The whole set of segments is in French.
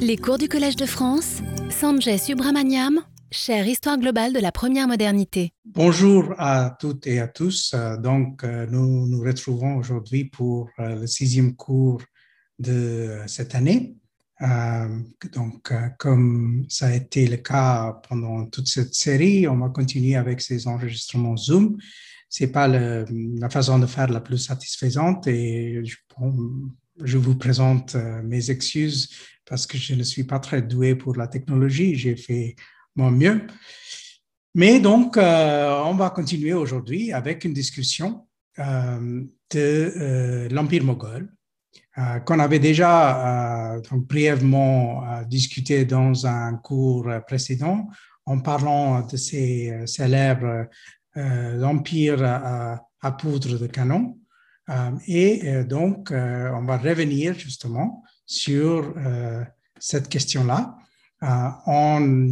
Les cours du Collège de France, Sanjay Subramaniam, chère Histoire globale de la première modernité. Bonjour à toutes et à tous. Euh, donc, euh, nous nous retrouvons aujourd'hui pour euh, le sixième cours de cette année. donc, comme ça a été le cas pendant toute cette série, on va continuer avec ces enregistrements Zoom. C'est pas la façon de faire la plus satisfaisante et je, je vous présente mes excuses parce que je ne suis pas très doué pour la technologie. J'ai fait mon mieux. Mais donc, euh, on va continuer aujourd'hui avec une discussion euh, de euh, l'Empire moghol qu'on avait déjà brièvement discuté dans un cours précédent en parlant de ces célèbres empires à, poudre de canon. et donc, on va revenir justement sur euh, cette question-là euh, en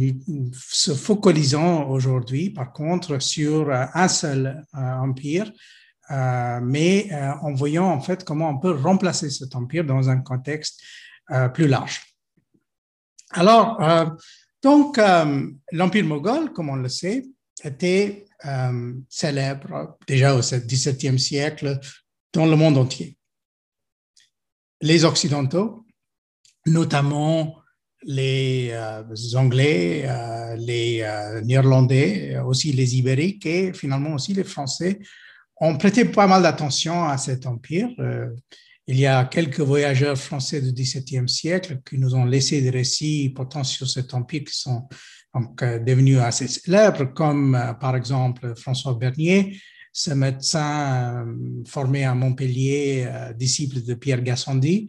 se focalisant aujourd'hui, par contre, sur euh, un seul empire, mais en voyant en fait comment on peut remplacer cet empire dans un contexte plus large. Alors, donc, l'empire moghol, comme on le sait, était célèbre déjà au XVIIe siècle dans le monde entier. Les Occidentaux notamment les euh, Anglais, euh, les euh, Néerlandais, aussi les Ibériques et finalement aussi les Français ont prêté pas mal d'attention à cet empire. il y a quelques voyageurs français du XVIIe siècle qui nous ont laissé des récits portant sur cet empire qui sont donc devenus assez célèbres, comme par exemple François Bernier, ce médecin formé à Montpellier, disciple de Pierre Gassendi,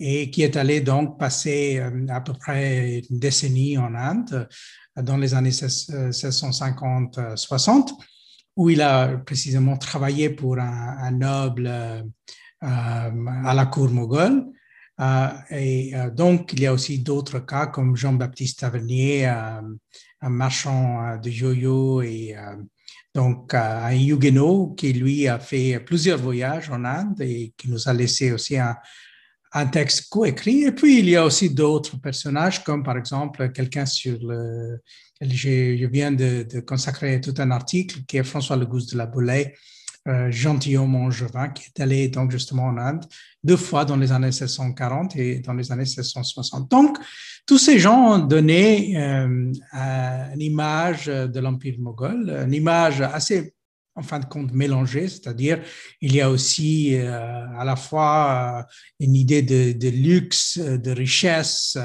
et qui est allé donc passer euh, à peu près une décennie en Inde euh, dans les années 1650-60, où il a précisément travaillé pour un, noble euh, à la cour moghole. et donc, il y a aussi d'autres cas comme Jean-Baptiste Tavernier, un marchand de yo-yo et donc un Huguenot qui lui a fait plusieurs voyages en Inde et qui nous a laissé aussi un, un texte coécrit. Et puis, il y a aussi d'autres personnages, comme par exemple quelqu'un sur le... Je, viens de, consacrer tout un article qui est François Legousse de la Boulay, euh, gentilhomme angevin, qui est allé donc justement en Inde deux fois dans les années 1640 et dans les années 1660. Donc, tous ces gens ont donné euh, une image de l'Empire moghol, une image assez en fin de compte mélangé, c'est-à-dire il y a aussi euh, à la fois euh, une idée de, luxe, euh, de richesse,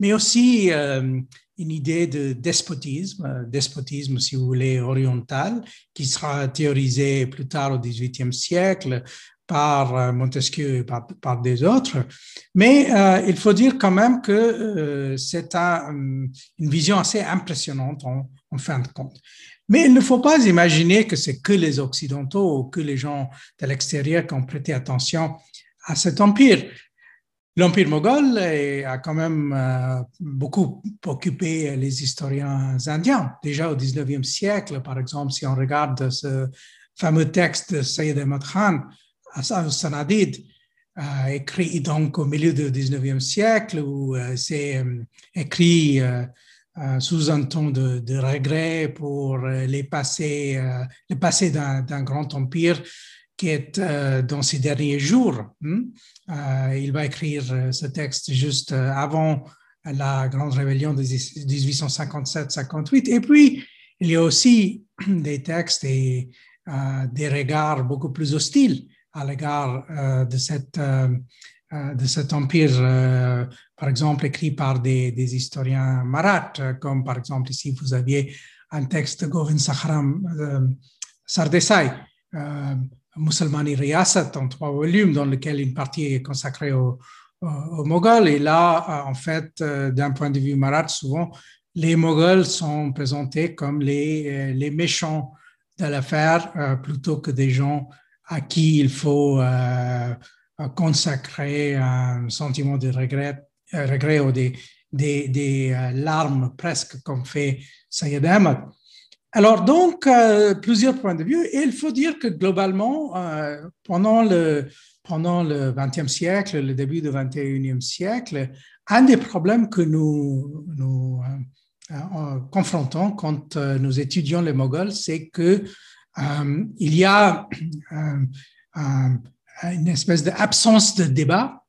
mais aussi une idée de despotisme, despotisme si vous voulez oriental, qui sera théorisé plus tard au XVIIIe siècle par Montesquieu et par, des autres. Mais il faut dire quand même que c'est une vision assez impressionnante en fin de compte. Mais il ne faut pas imaginer que c'est que les Occidentaux ou que les gens de l'extérieur qui ont prêté attention à cet empire. L'empire moghol a quand même euh, beaucoup occupé les historiens indiens. Déjà au 19e siècle, par exemple, si on regarde ce fameux texte de Sayyid Ahmad Khan, Sanadid, euh, écrit donc au milieu du 19e siècle, où euh, c'est écrit sous un ton de, regret pour euh, les passés, euh, le passé d'un grand empire qui est dans ses derniers jours. Hein. il va écrire ce texte juste avant la grande rébellion de 1857-58. Et puis, il y a aussi des textes et des regards beaucoup plus hostiles à l'égard de cette euh, de cet empire, euh, par exemple, écrit par des, historiens maraths, comme par exemple ici, vous aviez un texte de Govind Sakharam euh, Sardesai, euh, Musulmani Riyasat, en trois volumes, dans lequel une partie est consacrée aux au. Et là, en fait, d'un point de vue marath, souvent, les Moghols sont présentés comme les, les méchants de l'affaire plutôt que des gens à qui il faut consacrer un sentiment de regret, euh, regret ou des, des, des euh, larmes presque comme fait Sayed Ahmad. Alors, donc, euh, plusieurs points de vue. Et il faut dire que globalement, euh, pendant le, pendant le XXe siècle, le début du XXIe siècle, un des problèmes que nous, nous euh, confrontons quand nous étudions les Moghols, c'est que il y a une espèce d'absence de débat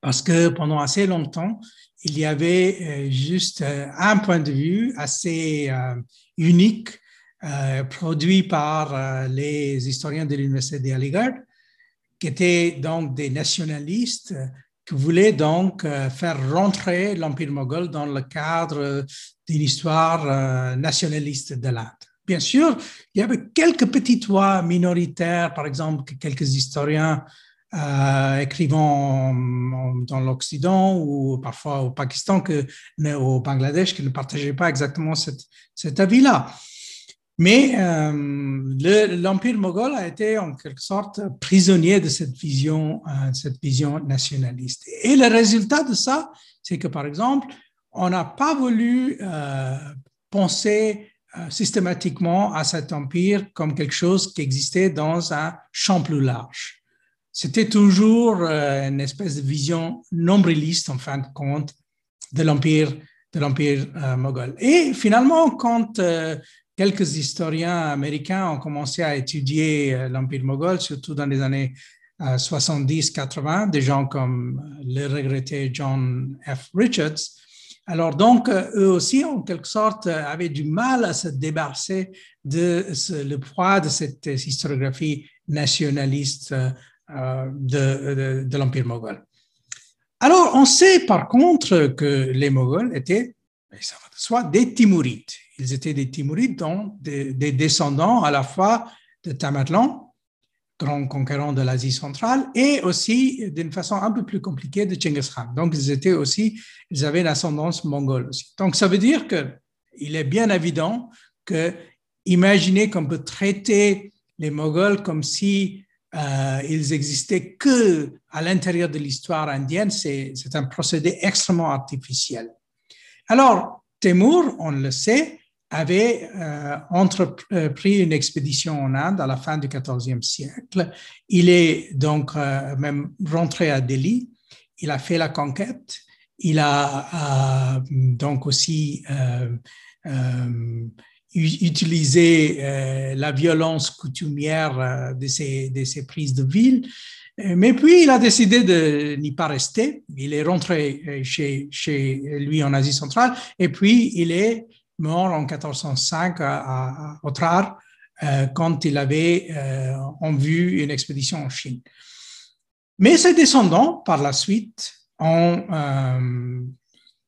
parce que pendant assez longtemps, il y avait euh, juste euh, un point de vue assez euh, unique produit par les historiens de l'Université d'Aligarh, qui étaient donc des nationalistes qui voulaient donc faire rentrer l'Empire moghol dans le cadre d'une histoire nationaliste de l'Inde. Bien sûr, il y avait quelques petites voix minoritaires, par exemple, quelques historiens euh, écrivant dans l'Occident ou parfois au Pakistan au Bangladesh qui ne partageaient pas exactement cet avis-là. Mais euh, l'Empire moghol a été en quelque sorte prisonnier de cette vision, euh, cette vision nationaliste. Et le résultat de ça, c'est que par exemple, on n'a pas voulu penser systématiquement à cet empire comme quelque chose qui existait dans un champ plus large c'était toujours euh, une espèce de vision nombriliste, en fin de compte, de l'empire de l'empire euh, moghol. Et finalement, quand euh, quelques historiens américains ont commencé à étudier l'empire moghol, surtout dans les années 70-80, des gens comme le regretté John F. Richards, alors donc, eux aussi, en quelque sorte, avaient du mal à se débarrasser de le poids de cette historiographie nationaliste euh, de, l'Empire moghol. Alors, on sait par contre que les Moghols étaient, ça va de soi, des Timourides. Ils étaient des Timourides, donc des, descendants à la fois de Tamerlan, grand conquérant de l'Asie centrale, et aussi d'une façon un peu plus compliquée de Genghis Khan. Donc, ils étaient aussi, ils avaient une ascendance mongole aussi. Donc, ça veut dire que il est bien évident que imaginez qu'on peut traiter les Moghols comme si euh, ils existaient que à l'intérieur de l'histoire indienne, c'est un procédé extrêmement artificiel. Alors, Temur, on le sait, avait euh, entrepris une expédition en Inde à la fin du XIVe siècle. Il est donc euh, même rentré à Delhi. Il a fait la conquête. Il a donc aussi euh, la violence coutumière euh, de, ces prises de ville. Euh, mais puis, il a décidé de n'y pas rester. Il est rentré chez lui en Asie centrale et puis il est mort en 1405 à, Otrar quand il avait en vue une expédition en Chine. Mais ses descendants, par la suite, ont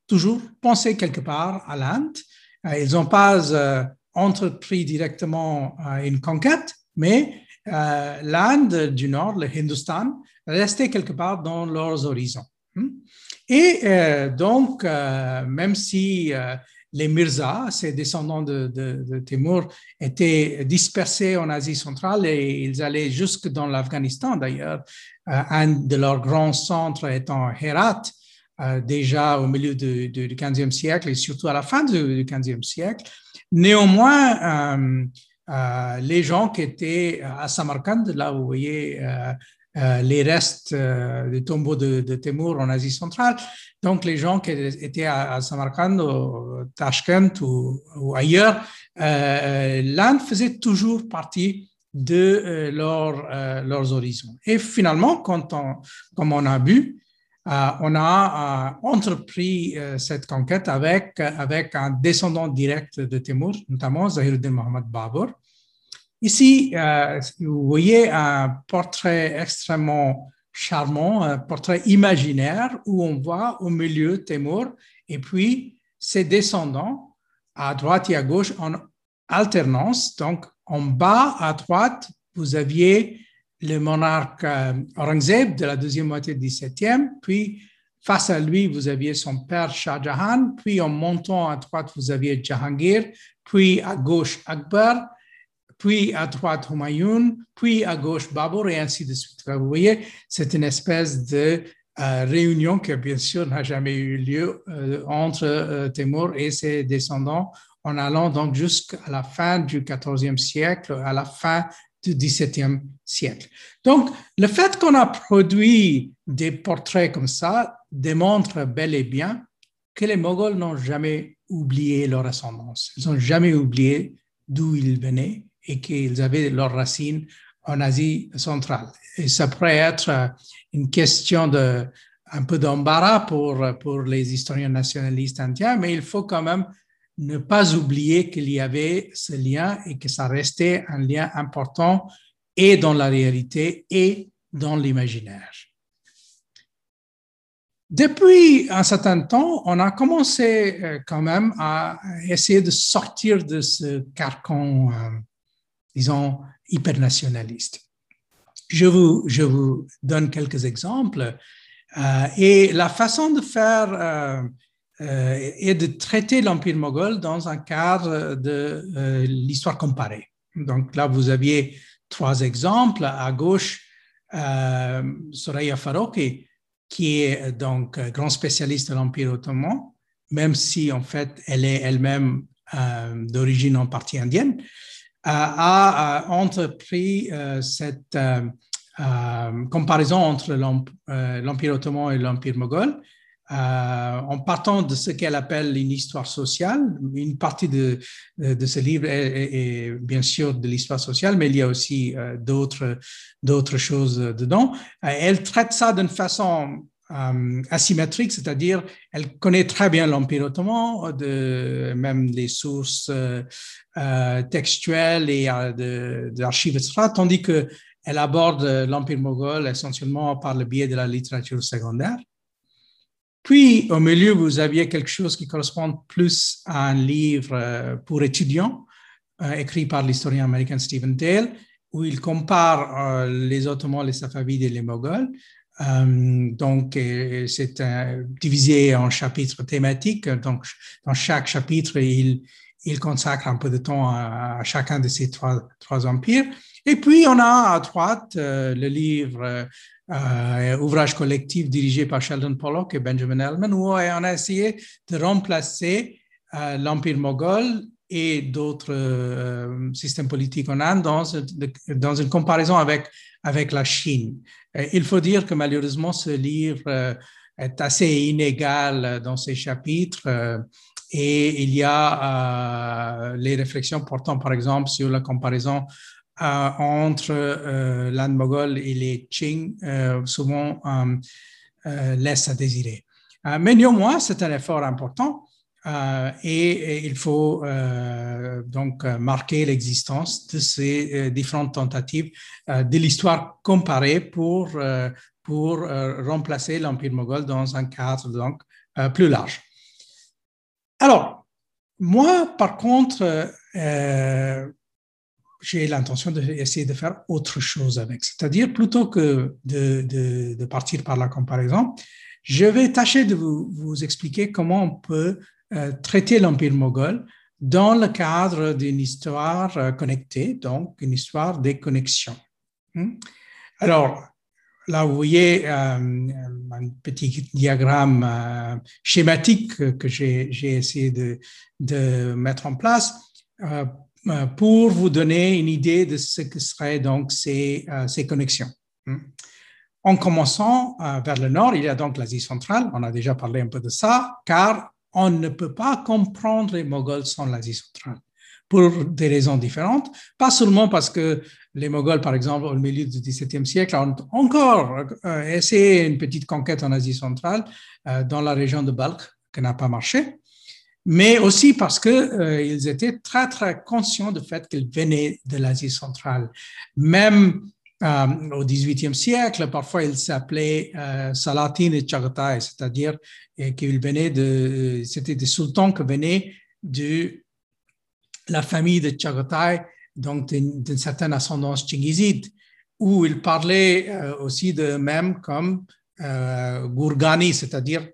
toujours pensé quelque part à l'Inde. Ils n'ont pas entrepris directement euh, une conquête, mais euh, l'Inde du Nord, le Hindustan, restait quelque part dans leurs horizons. Hmm? Et euh, donc, même si les Mirza, ces descendants de, de, Timur, étaient dispersés en Asie centrale et ils allaient jusque dans l'Afghanistan d'ailleurs, un de leurs grands centres étant Herat, déjà au milieu du, du, 15e siècle et surtout à la fin du, du 15e siècle. Néanmoins, euh, euh, les gens qui étaient à Samarkand, là où vous voyez euh, les restes du tombeau de, de Temur en Asie centrale, donc les gens qui étaient à, Samarkand, au Tashkent ou, ailleurs, l'Inde faisait toujours partie de leurs horizons. Et finalement, comme on a vu, euh, on a euh, entrepris euh, cette conquête avec, un descendant direct de Timur, notamment Zahiruddin Mohamed Babur. Ici, vous voyez un portrait extrêmement charmant, un portrait imaginaire où on voit au milieu Timur et puis ses descendants à droite et à gauche en alternance. Donc, en bas à droite, vous aviez le monarque euh, Aurangzeb de la deuxième moitié du XVIIe, puis face à lui, vous aviez son père Shah Jahan, puis en montant à droite, vous aviez Jahangir, puis à gauche Akbar, puis à droite Humayun, puis à gauche Babur, et ainsi de suite. Vous voyez, c'est une espèce de euh, réunion qui, bien sûr, n'a jamais eu lieu euh, entre Temur et ses descendants en allant donc jusqu'à la fin du XIVe siècle, à la fin du XVIIe siècle. Donc, le fait qu'on a produit des portraits comme ça démontre bel et bien que les Moghols n'ont jamais oublié leur ascendance. Ils n'ont jamais oublié d'où ils venaient et qu'ils avaient leurs racines en Asie centrale. Et ça pourrait être une question de, un peu d'embarras pour, pour les historiens nationalistes indiens, mais il faut quand même ne pas oublier qu'il y avait ce lien et que ça restait un lien important et dans la réalité et dans l'imaginaire. Depuis un certain temps, on a commencé euh, quand même à essayer de sortir de ce carcan, euh, disons, hypernationaliste. Je vous, je vous donne quelques exemples. Euh, et la façon de faire euh, euh, est de traiter l'Empire moghol dans un cadre de l'histoire comparée. Donc là, vous aviez trois exemples. À gauche, Soraya Faroqi, qui est donc grand spécialiste de l'Empire ottoman, même si en fait elle est elle-même d'origine en partie indienne, a entrepris cette euh, comparaison entre euh, l'Empire ottoman et l'Empire moghol, euh, en partant de ce qu'elle appelle une histoire sociale. Une partie de, de ce livre est, bien sûr de l'histoire sociale, mais il y a aussi d'autres, d'autres choses dedans. elle traite ça d'une façon asymétrique, c'est-à-dire elle connaît très bien l'Empire ottoman, même des sources textuelles et d'archives, etc., tandis que elle aborde l'Empire moghol essentiellement par le biais de la littérature secondaire. Puis, au milieu, vous aviez quelque chose qui correspond plus à un livre euh, pour étudiants, euh, écrit par l'historien américain Stephen Dale, où il compare euh, les Ottomans, les Safavides et les Moghols. Donc, c'est divisé en chapitres thématiques. Donc, dans chaque chapitre, il, consacre un peu de temps à, chacun de ces trois, trois empires. Et puis, on a à droite euh, le livre euh, Ouvrage collectif dirigé par Sheldon Pollock et Benjamin Ellman, où on a essayé de remplacer euh, l'Empire moghol et d'autres systèmes politiques en Inde dans, une comparaison avec, la Chine. il faut dire que malheureusement, ce livre est assez inégal dans ses chapitres. et il y a les réflexions portant, par exemple, sur la comparaison euh, entre euh, l'Inde moghol et les Qing euh, souvent laisse à désirer. mais néanmoins, c'est un effort important et, il faut donc marquer l'existence de ces différentes tentatives de l'histoire comparée pour, pour remplacer l'Empire moghol dans un cadre donc plus large. Alors, moi, par contre, j'ai l'intention d'essayer de faire autre chose avec. C'est-à-dire, plutôt que de, de, partir par la comparaison, je vais tâcher de vous, vous expliquer comment on peut euh, traiter l'Empire moghol dans le cadre d'une histoire euh, connectée, donc une histoire des connexions. Hmm? Alors, là, vous voyez euh, un petit diagramme schématique que j'ai essayé de, mettre en place pour vous donner une idée de ce que seraient donc ces, ces connexions. Hmm? En commençant vers le nord, il y a donc l'Asie centrale, on a déjà parlé un peu de ça, car on ne peut pas comprendre les Moghols sans l'Asie centrale, pour des raisons différentes, pas seulement parce que les Moghols, par exemple, au milieu du XVIIe siècle, ont encore essayé une petite conquête en Asie centrale, dans la région de Balkh, qui n'a pas marché, mais aussi parce qu'ils euh, étaient très, très conscients du fait qu'ils venaient de l'Asie centrale. Même euh, au XVIIIe siècle, parfois ils s'appelaient euh, Salatin et Chagatai, c'est-à-dire qu'ils venaient de, c'était des sultans qui venaient de la famille de Chagatai, donc d'une certaine ascendance tchingiside, où ils parlaient aussi d'eux-mêmes comme Gourgani, c'est-à-dire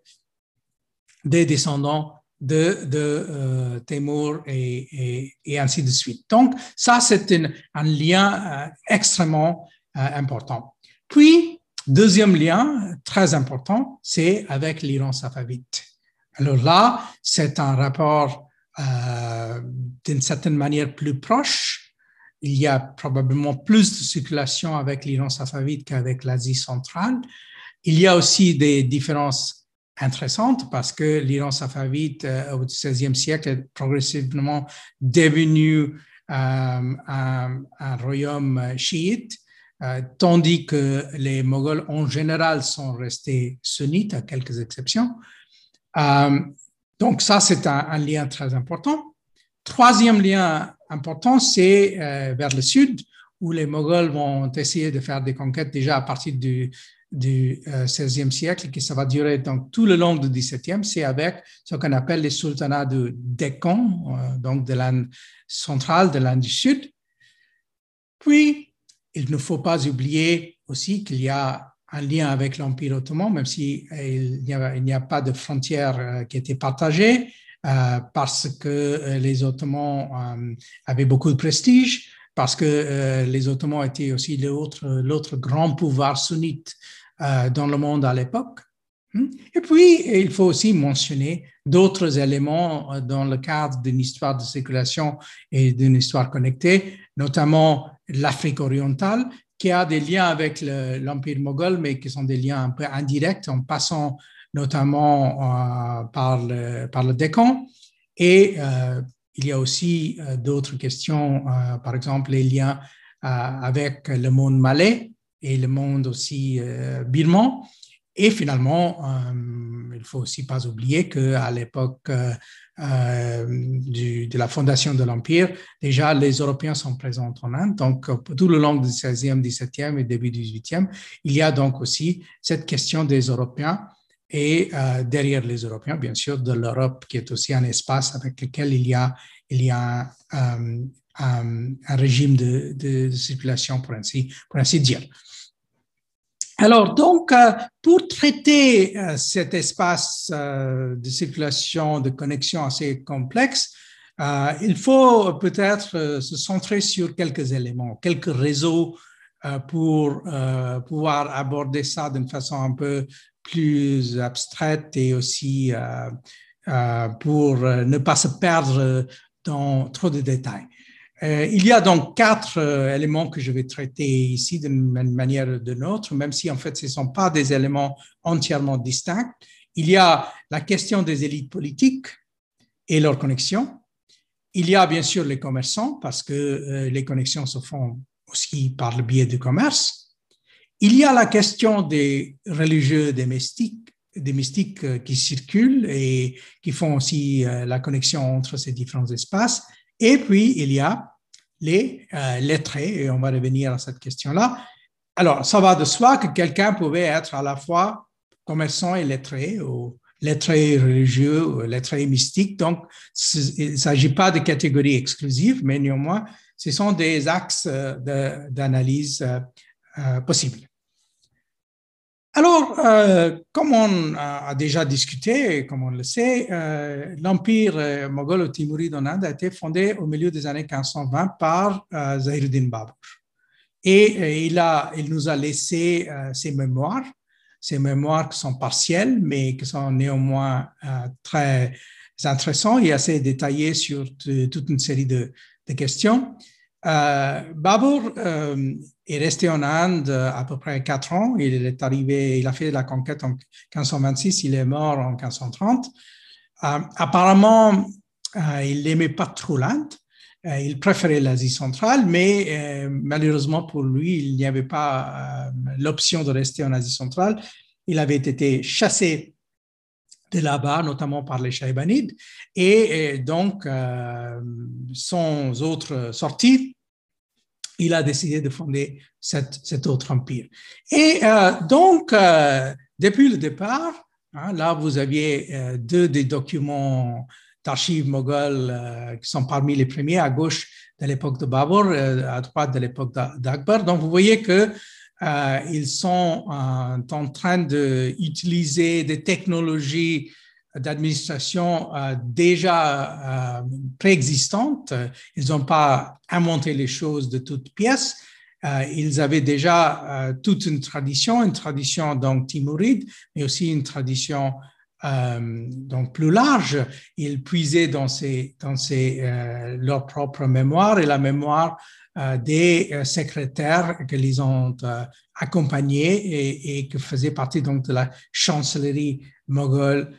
des descendants de, de euh, et, ainsi de suite. Donc, ça, c'est un, lien euh, extrêmement euh, important. Puis, deuxième lien très important, c'est avec l'Iran safavite. Alors là, c'est un rapport d'une certaine manière plus proche. Il y a probablement plus de circulation avec l'Iran safavide qu'avec l'Asie centrale. Il y a aussi des différences intéressantes parce que l'Iran safavide au XVIe siècle est progressivement devenu un, un, royaume chiite euh, tandis que les Moghols en général sont restés sunnites, à quelques exceptions. Euh, donc ça, c'est un, lien très important. Troisième lien important, c'est euh, vers le sud, où les Moghols vont essayer de faire des conquêtes déjà à partir du, du XVIe siècle, qui ça va durer donc tout le long du XVIIe, c'est avec ce qu'on appelle les sultanats de Deccan, donc de l'Inde centrale, de l'Inde du Sud. Puis, il ne faut pas oublier aussi qu'il y a un lien avec l'Empire ottoman, même s'il si n'y a, pas de frontières euh, qui étaient partagées, euh, parce que euh, les Ottomans avaient beaucoup de prestige, parce que les Ottomans étaient aussi l'autre grand pouvoir sunnite dans le monde à l'époque. Hmm? Et puis, il faut aussi mentionner d'autres éléments dans le cadre d'une histoire de circulation et d'une histoire connectée, notamment l'Afrique orientale, qui a des liens avec l'Empire moghol, mais qui sont des liens un peu indirects en passant notamment euh, par, le, par le. Et euh, il y a aussi euh, d'autres questions, par exemple les liens avec le monde malais et le monde aussi birman. Et finalement, il ne faut aussi pas oublier qu'à l'époque euh, de la fondation de l'Empire, déjà les Européens sont présents en Inde. Donc, tout le long du 16e, 17e et début du 18e, il y a donc aussi cette question des Européens et euh, derrière les Européens, bien sûr, de l'Europe, qui est aussi un espace avec lequel il y a, il y a euh, un, régime de, circulation, pour pour ainsi dire. Alors, donc, euh, pour traiter euh, cet espace euh, de circulation, de connexion assez complexe, il faut peut-être se centrer sur quelques éléments, quelques réseaux pour pouvoir aborder ça d'une façon un peu plus abstraite et aussi pour ne pas se perdre dans trop de détails. Euh, il y a donc quatre euh, éléments que je vais traiter ici d'une manière ou d'une autre, même si en fait ce ne sont pas des éléments entièrement distincts. Il y a la question des élites politiques et leurs connexions. Il y a bien sûr les commerçants, parce que euh, les connexions se font aussi par le biais du commerce. Il y a la question des religieux, des mystiques, des mystiques qui circulent et qui font aussi la connexion entre ces différents espaces. Et puis, il y a les euh, lettrés, et on va revenir à cette question-là. Alors, ça va de soi que quelqu'un pouvait être à la fois commerçant et lettré, ou lettré religieux, ou lettré mystique. Donc, il ne s'agit pas de catégories exclusives, mais néanmoins, ce sont des axes euh, d'analyse euh, possibles. Alors, euh, comme on a déjà discuté, comme on le sait, euh, l'empire euh, mogholo-timouride en Inde a été fondé au milieu des années 1520 par euh, Zahiruddin Babur. Et il, a, il nous a laissé ses mémoires, ces mémoires qui sont partielles, mais qui sont néanmoins très intéressantes et assez détaillées sur toute une série de questions. Babur est resté en Inde à peu près quatre ans. Il est arrivé, il a fait la conquête en 1526, il est mort en 1530. Euh, apparemment, euh, il n'aimait pas trop l'Inde. Euh, il préférait l'Asie centrale, mais malheureusement pour lui, il n'y avait pas l'option de rester en Asie centrale. Il avait été chassé de là-bas, notamment par les Shaibanides, et, donc, sans autre sortie, il a décidé de fonder cet autre empire. Et euh, donc, euh, depuis le départ, hein, là, vous aviez euh, deux des documents d'archives moghols qui sont parmi les premiers à gauche de l'époque de Babur, à droite de l'époque d'Akbar. Donc, vous voyez que ils sont en train d'utiliser des technologies d'administration euh, déjà euh, préexistantes. Ils n'ont pas inventé les choses de toutes pièces. Euh, ils avaient déjà toute une tradition, une tradition donc timouride, mais aussi une tradition donc plus large, ils puisaient dans, ses, dans ses, leur propre mémoire et la mémoire des secrétaires qu'ils ont accompagnés et, et, qui faisaient partie donc de la chancellerie moghole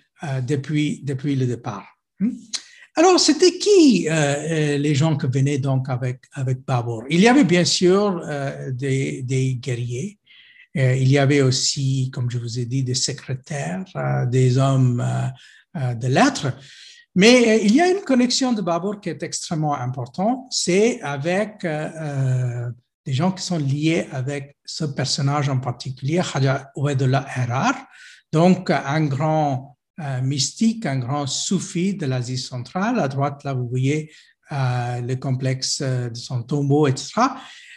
depuis, depuis le départ. Hmm? Alors, c'était qui euh, euh, les gens qui venaient donc avec, avec Babur Il y avait bien sûr euh, des, des, guerriers, il y avait aussi, comme je vous ai dit, des secrétaires, des hommes de lettres, mais il y a une connexion de Babur qui est extrêmement importante, c'est avec des gens qui sont liés avec ce personnage en particulier, Khaja Ouedullah Erar, donc un grand mystique, un grand soufi de l'Asie centrale. À droite, là, vous voyez euh, le complexe euh, de son tombeau, etc.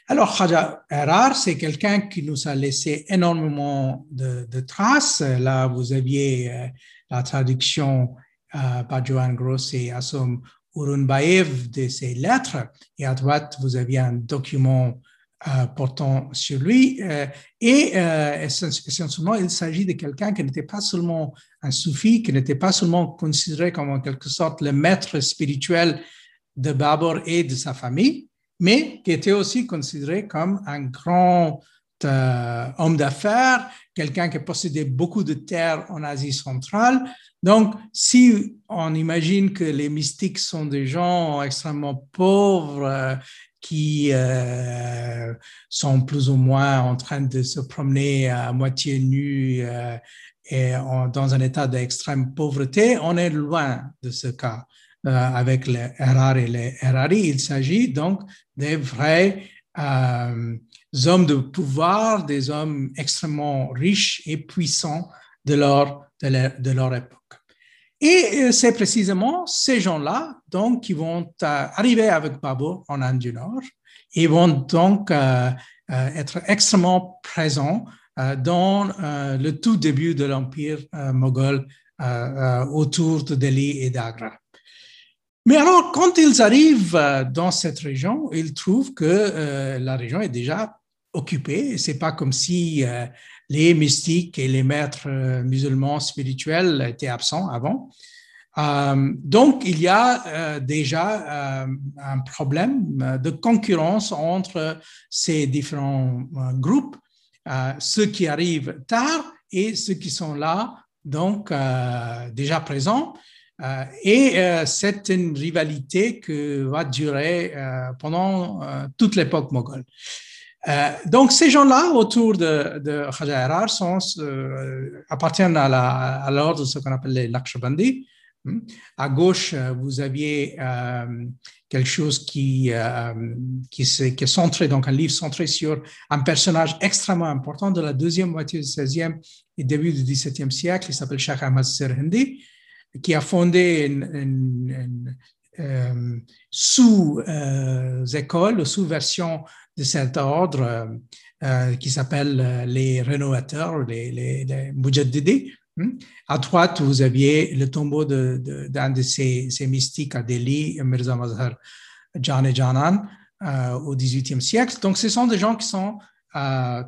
Alors, Khaja Erar, c'est quelqu'un qui nous a laissé énormément de, traces. Là, vous aviez euh, la traduction par Johan Gross et Assum Urunbaev de ses lettres. Et à droite, vous aviez un document euh, portant sur lui. Euh, et euh, essentiellement, il s'agit de quelqu'un qui n'était pas seulement un soufi, qui n'était pas seulement considéré comme en quelque sorte le maître spirituel de Babur et de sa famille, mais qui était aussi considéré comme un grand homme d'affaires, quelqu'un qui possédait beaucoup de terres en Asie centrale. Donc, si on imagine que les mystiques sont des gens extrêmement pauvres, qui euh, sont plus ou moins en train de se promener à moitié nus euh, et dans un état d'extrême pauvreté, on est loin de ce cas. Euh, avec les RR et les RRI, il s'agit donc des vrais hommes de pouvoir, des hommes extrêmement riches et puissants de leur, de leur époque. Et euh, c'est précisément ces gens-là donc qui vont euh, arriver avec Babur en Inde du Nord et vont donc euh, être extrêmement présents dans le tout début de l'empire moghol autour de Delhi et d'Agra. Mais alors, quand ils arrivent dans cette région, ils trouvent que la région est déjà occupée. C'est pas comme si les mystiques et les maîtres euh, musulmans spirituels étaient absents avant. Euh, donc, il y a euh, déjà un problème de concurrence entre ces différents groupes, ceux qui arrivent tard et ceux qui sont là, donc déjà présents. et c'est une rivalité qui va durer pendant toute l'époque moghole. Euh, donc, ces gens-là autour de, de Khaja sont, euh, appartiennent à l'ordre de ce qu'on appelle les Lakshabandi. Hmm. À gauche, euh, vous aviez quelque chose qui, qui, est, centré, donc un livre centré sur un personnage extrêmement important de la deuxième moitié du XVIe et début du XVIIe siècle. Il s'appelle Sheikh Ahmad Sirhindi, qui a fondé une, sous-école, sous-version de cet ordre euh, euh, qui s'appelle euh, les rénovateurs, les, les, les hmm? À droite, vous aviez le tombeau d'un de, de, ces, ces, mystiques à Delhi, Mirza Mazhar Jan Janan, au XVIIIe siècle. Donc, ce sont des gens qui sont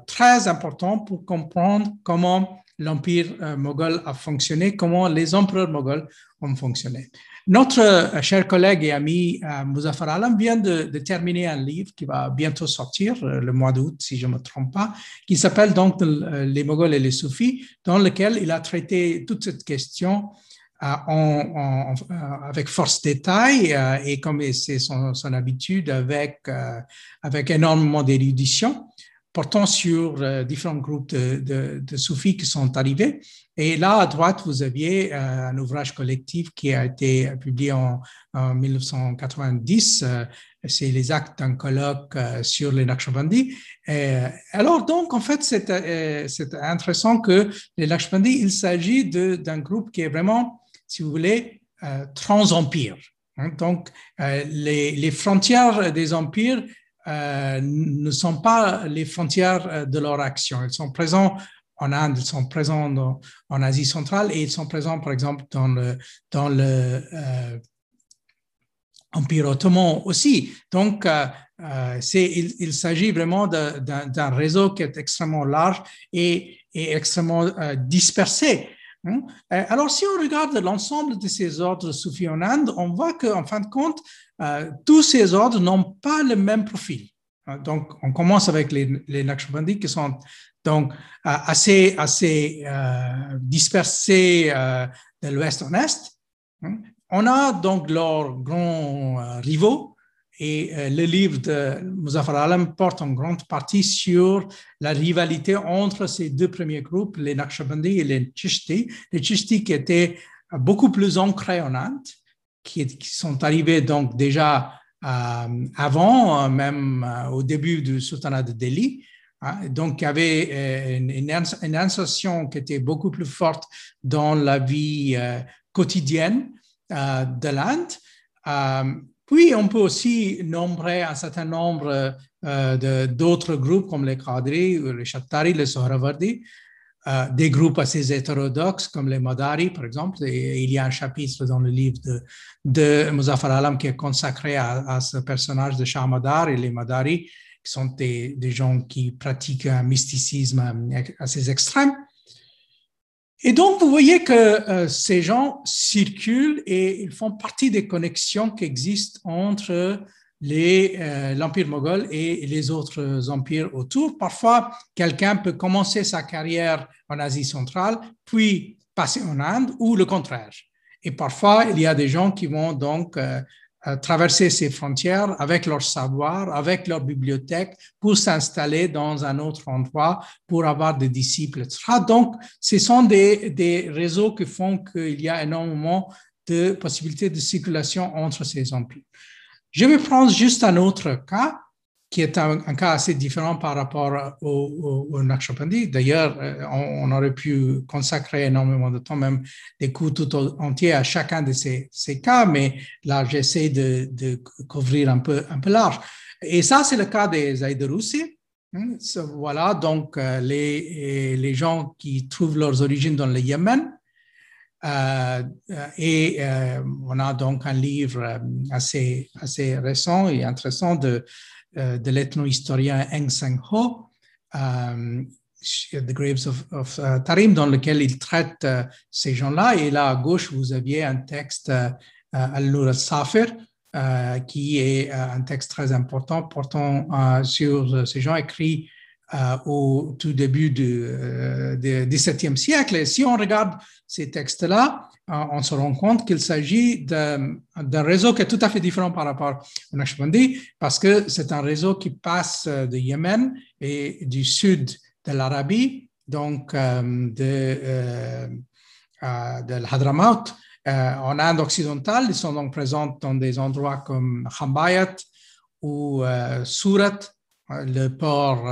très importants pour comprendre comment l'empire moghol a fonctionné, comment les empereurs moghols ont fonctionné. Notre euh, cher collègue et ami euh, Alam vient de, terminer un livre qui va bientôt sortir euh, le mois d'août, si je ne me trompe pas, qui s'appelle donc Les Moghols et les Soufis, dans lequel il a traité toute cette question avec force détail et comme c'est son, son, habitude, avec, avec énormément d'érudition portant sur euh, différents groupes de, de, soufis qui sont arrivés. Et là, à droite, vous aviez euh, un ouvrage collectif qui a été publié en, 1990. Euh, c'est les actes d'un colloque sur les Naqshbandi. alors, donc, en fait, c'est intéressant que les Naqshbandi, il s'agit d'un groupe qui est vraiment, si vous voulez, trans-empire. Hein. donc, les, les, frontières des empires euh, ne sont pas les frontières euh, de leur action. Ils sont présents en Inde, ils sont présents en Asie centrale et ils sont présents, par exemple, dans le, dans le euh, Empire ottoman aussi. Donc, c'est, il, s'agit vraiment d'un réseau qui est extrêmement large et, et extrêmement dispersé. Hein. Alors, si on regarde l'ensemble de ces ordres soufis en Inde, on voit qu'en fin de compte, tous ces ordres n'ont pas le même profil. Hein. Donc, on commence avec les, les qui sont donc assez, assez dispersés de l'ouest en est. Hein. On a donc leurs grands rivaux, et euh, le livre de Muzaffar Alam porte en grande partie sur la rivalité entre ces deux premiers groupes, les Naqshbandi et les Chishti. Les Chishti qui étaient beaucoup plus ancrés en Inde, qui, sont arrivés donc déjà euh, avant, même euh, au début du sultanat de Delhi. Hein, donc, il y avait une, une, insertion qui était beaucoup plus forte dans la vie quotidienne de l'Inde. Puis, on peut aussi nombrer un certain nombre euh, d'autres groupes comme les Qadri, les Chattari, les Sohravardi, euh, des groupes assez hétérodoxes comme les Madari, par exemple. Et il y a un chapitre dans le livre de, de Muzaffar Alam qui est consacré à, ce personnage de Shah Madar et les Madari, qui sont des gens qui pratiquent un mysticisme assez extrême. Et donc, vous voyez que euh, ces gens circulent et ils font partie des connexions qui existent entre euh, l'Empire moghol et les autres empires autour. Parfois, quelqu'un peut commencer sa carrière en Asie centrale, puis passer en Inde, ou le contraire. Et parfois, il y a des gens qui vont donc euh, traverser ces frontières avec leur savoir, avec leur bibliothèque, pour s'installer dans un autre endroit, pour avoir des disciples, etc. Donc, ce sont des, des réseaux qui font qu'il y a énormément de possibilités de circulation entre ces empires. Je vais prendre juste un autre cas qui est un, cas assez différent par rapport au, au, D'ailleurs, euh, on, aurait pu consacrer énormément de temps, même des cours tout entiers à chacun de ces, cas, mais là, j'essaie de, couvrir un peu, un peu large. Et ça, c'est le cas des Zaïderoussi. Hein. Voilà, donc euh, les, les gens qui trouvent leurs origines dans le Yémen. Euh, et on a donc un livre assez, assez récent et intéressant de euh, de l'ethno-historien Eng Sang-ho, euh, The Graves of, euh, Tarim, dans lequel il traite ces gens-là. Et là, à gauche, vous aviez un texte Al-Nur al-Safir, qui est un texte très important portant sur ces gens écrits au tout début du XVIIe siècle. Et si on regarde ces textes-là, on se rend compte qu'il s'agit d'un réseau qui est tout à fait différent par rapport au Naqshbandi, parce que c'est un réseau qui passe de Yémen et du sud de l'Arabie, donc euh, de, euh, euh, l'Hadramaut, en Inde occidentale. Ils sont donc présents dans des endroits comme Khambayat ou Surat, le port,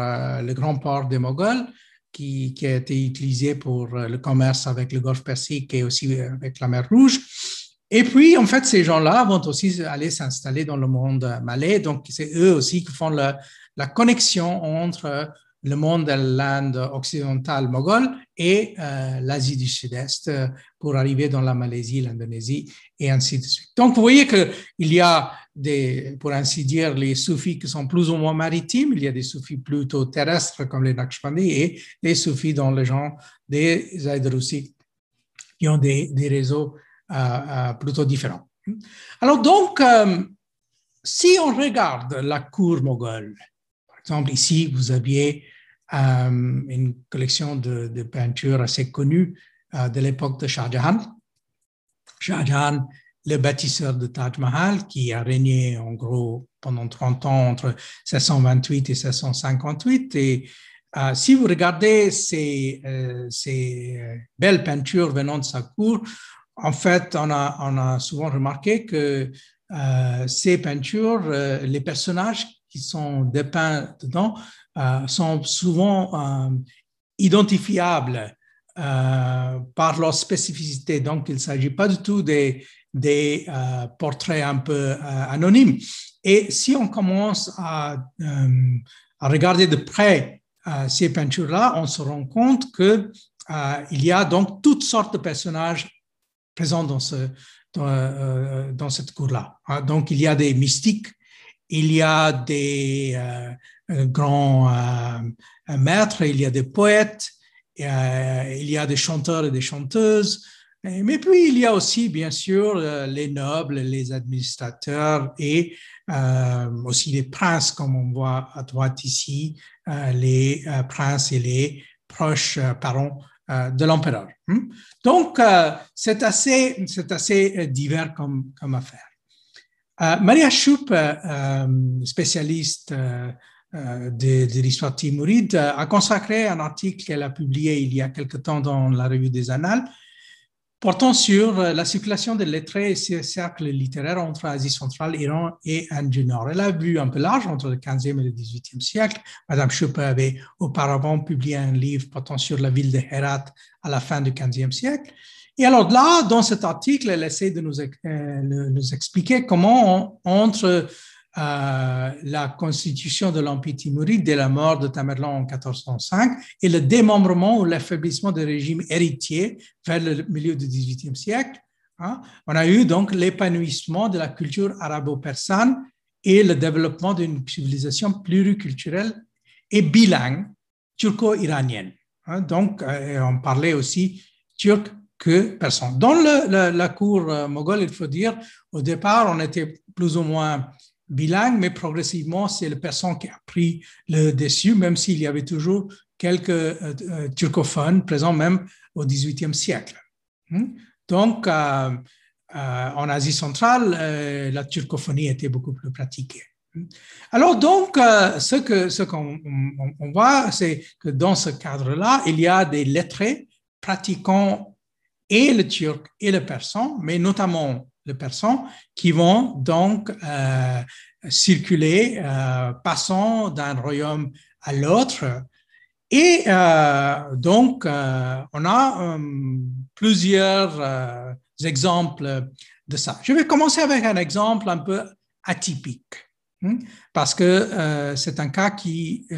le grand port des Moghols qui, a été utilisé pour euh, le commerce avec le Golfe Persique et aussi euh, avec la mer Rouge. Et puis, en fait, ces gens-là vont aussi aller s'installer dans le monde malais. Donc, c'est eux aussi qui font la connexion entre le monde de l'Inde occidentale moghole et euh, l'Asie du Sud-Est euh, pour arriver dans la Malaisie, l'Indonésie et ainsi de suite. Donc, vous voyez qu'il y a des, pour ainsi dire, les soufis qui sont plus ou moins maritimes, il y a des soufis plutôt terrestres comme les Naqshbandis et les soufis dans le genre des Zaydroussi qui ont des, des réseaux euh, plutôt différents. Alors donc, si on regarde la cour moghole, ici, vous aviez euh, une collection de, peintures assez connues euh, de l'époque de Shah Jahan. Shah Jahan, le bâtisseur de Taj Mahal, qui a régné en gros pendant 30 ans entre 1628 et 1658. Et euh, si vous regardez ces, ces, belles peintures venant de sa cour, en fait, on a, on a souvent remarqué que ces peintures, les personnages qui sont dépeints dedans euh, sont souvent euh, identifiables euh, par leur spécificité. Donc, il ne s'agit pas du tout des, portraits un peu anonymes. Et si on commence à, regarder de près ces peintures-là, on se rend compte qu'il il y a donc toutes sortes de personnages présents dans, ce, dans cette cour-là. Hein. Donc, il y a des mystiques, il y a des euh, grands euh, maîtres, il y a des poètes, il y a des chanteurs et des chanteuses, mais puis il y a aussi, bien sûr, les nobles, les administrateurs et aussi les princes, comme on voit à droite ici, les princes et les proches parents de l'empereur. Hmm? Donc, c'est assez, assez divers comme, comme affaire. Maria Schupp, spécialiste euh, de, de l'histoire timouride, euh, a consacré un article qu'elle a publié il y a quelque temps dans la revue des Annales, portant sur euh, la circulation des lettrés et ces cercles littéraires entre Asie centrale, Iran et Inde du Nord. Elle a vu un peu large entre le 15e et le 18e siècle. Madame Schupp avait auparavant publié un livre portant sur la ville de Herat à la fin du 15e siècle. Et alors là, dans cet article, elle essaie de nous, nous expliquer comment entre euh, la constitution de l'Empire timuride dès la mort de Tamerlan en 1405 et le démembrement ou l'affaiblissement du régime héritier vers le milieu du XVIIIe siècle. Hein. On a eu donc l'épanouissement de la culture arabo-persane et le développement d'une civilisation pluriculturelle et bilingue turco-iranienne. Hein. Donc, euh, on parlait aussi turc que persan. Dans la cour euh, moghole, il faut dire, au départ, on était plus ou moins bilingue, mais progressivement, c'est le persan qui a pris le dessus, même s'il y avait toujours quelques euh, euh, turcophones présents même au XVIIIe siècle. Hmm? Donc, en Asie centrale, la turcophonie était beaucoup plus pratiquée. Hmm? Alors donc, ce ce qu'on on voit, c'est que dans ce cadre-là, il y a des lettrés pratiquant et le turc et le persan, mais notamment le persan, qui vont donc euh, circuler, euh, passant d'un royaume à l'autre. Et euh, donc, on a plusieurs exemples de ça. Je vais commencer avec un exemple un peu atypique, hein, parce que c'est un cas qui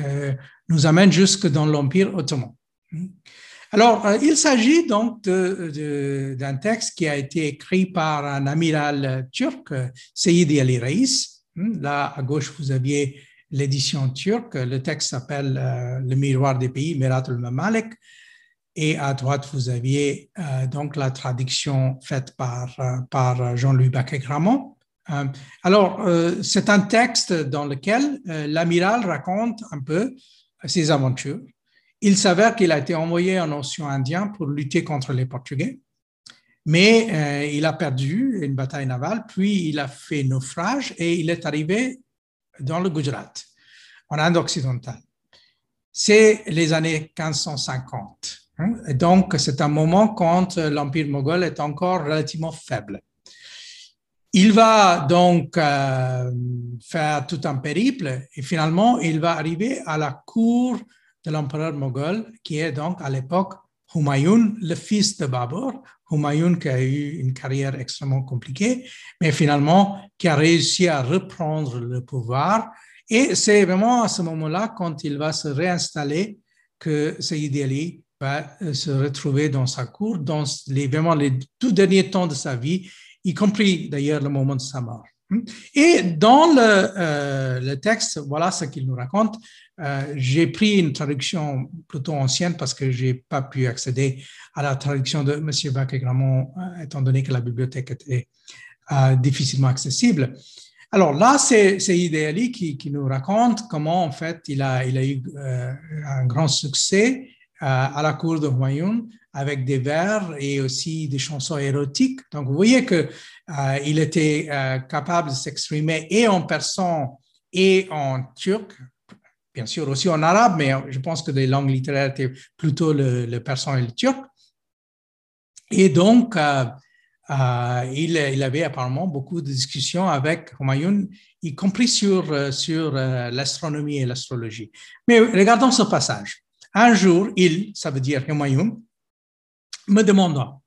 nous amène jusque dans l'Empire ottoman. Hein. Alors, euh, il s'agit donc d'un texte qui a été écrit par un amiral turc, Seyidi Ali Reis. Hmm, là, à gauche, vous aviez l'édition turque. Le texte s'appelle euh, Le miroir des pays, Mirat al-Mamalik. Et à droite, vous aviez euh, donc la traduction faite par, Jean-Louis Baquet-Gramont. alors, c'est un texte dans lequel l'amiral raconte un peu ses aventures il s'avère qu'il a été envoyé en Océan Indien pour lutter contre les Portugais, mais euh, il a perdu une bataille navale, puis il a fait naufrage et il est arrivé dans le Gujarat, en Inde occidentale. C'est les années 1550. Hein, donc, c'est un moment quand l'Empire moghol est encore relativement faible. Il va donc euh, faire tout un périple et finalement, il va arriver à la cour de l'empereur moghol, qui est donc à l'époque Humayun, le fils de Babur. Humayun qui a eu une carrière extrêmement compliquée, mais finalement qui a réussi à reprendre le pouvoir. Et c'est vraiment à ce moment-là, quand il va se réinstaller, que Sayyid Ali va euh, se retrouver dans sa cour, dans les, vraiment les tout derniers temps de sa vie, y compris d'ailleurs le moment de sa mort. Et dans le, euh, le texte, voilà ce qu'il nous raconte. Euh, j'ai pris une traduction plutôt ancienne parce que j'ai pas pu accéder à la traduction de M. Bac-Gramont, euh, étant donné que la bibliothèque était difficilement accessible. Alors là, c'est Idéali qui, nous raconte comment, en fait, il a, il a eu un grand succès à la cour de Humayun avec des vers et aussi des chansons érotiques. Donc, vous voyez que il était capable de s'exprimer et en persan et en turc, bien sûr aussi en arabe, mais je pense que les langues littéraires étaient plutôt le, persan et le turc. Et donc, euh, euh, il, avait apparemment beaucoup de discussions avec Humayun, y compris sur, euh, sur l'astronomie et l'astrologie. Mais regardons ce passage. Un jour, il, ça veut dire Humayun, me demanda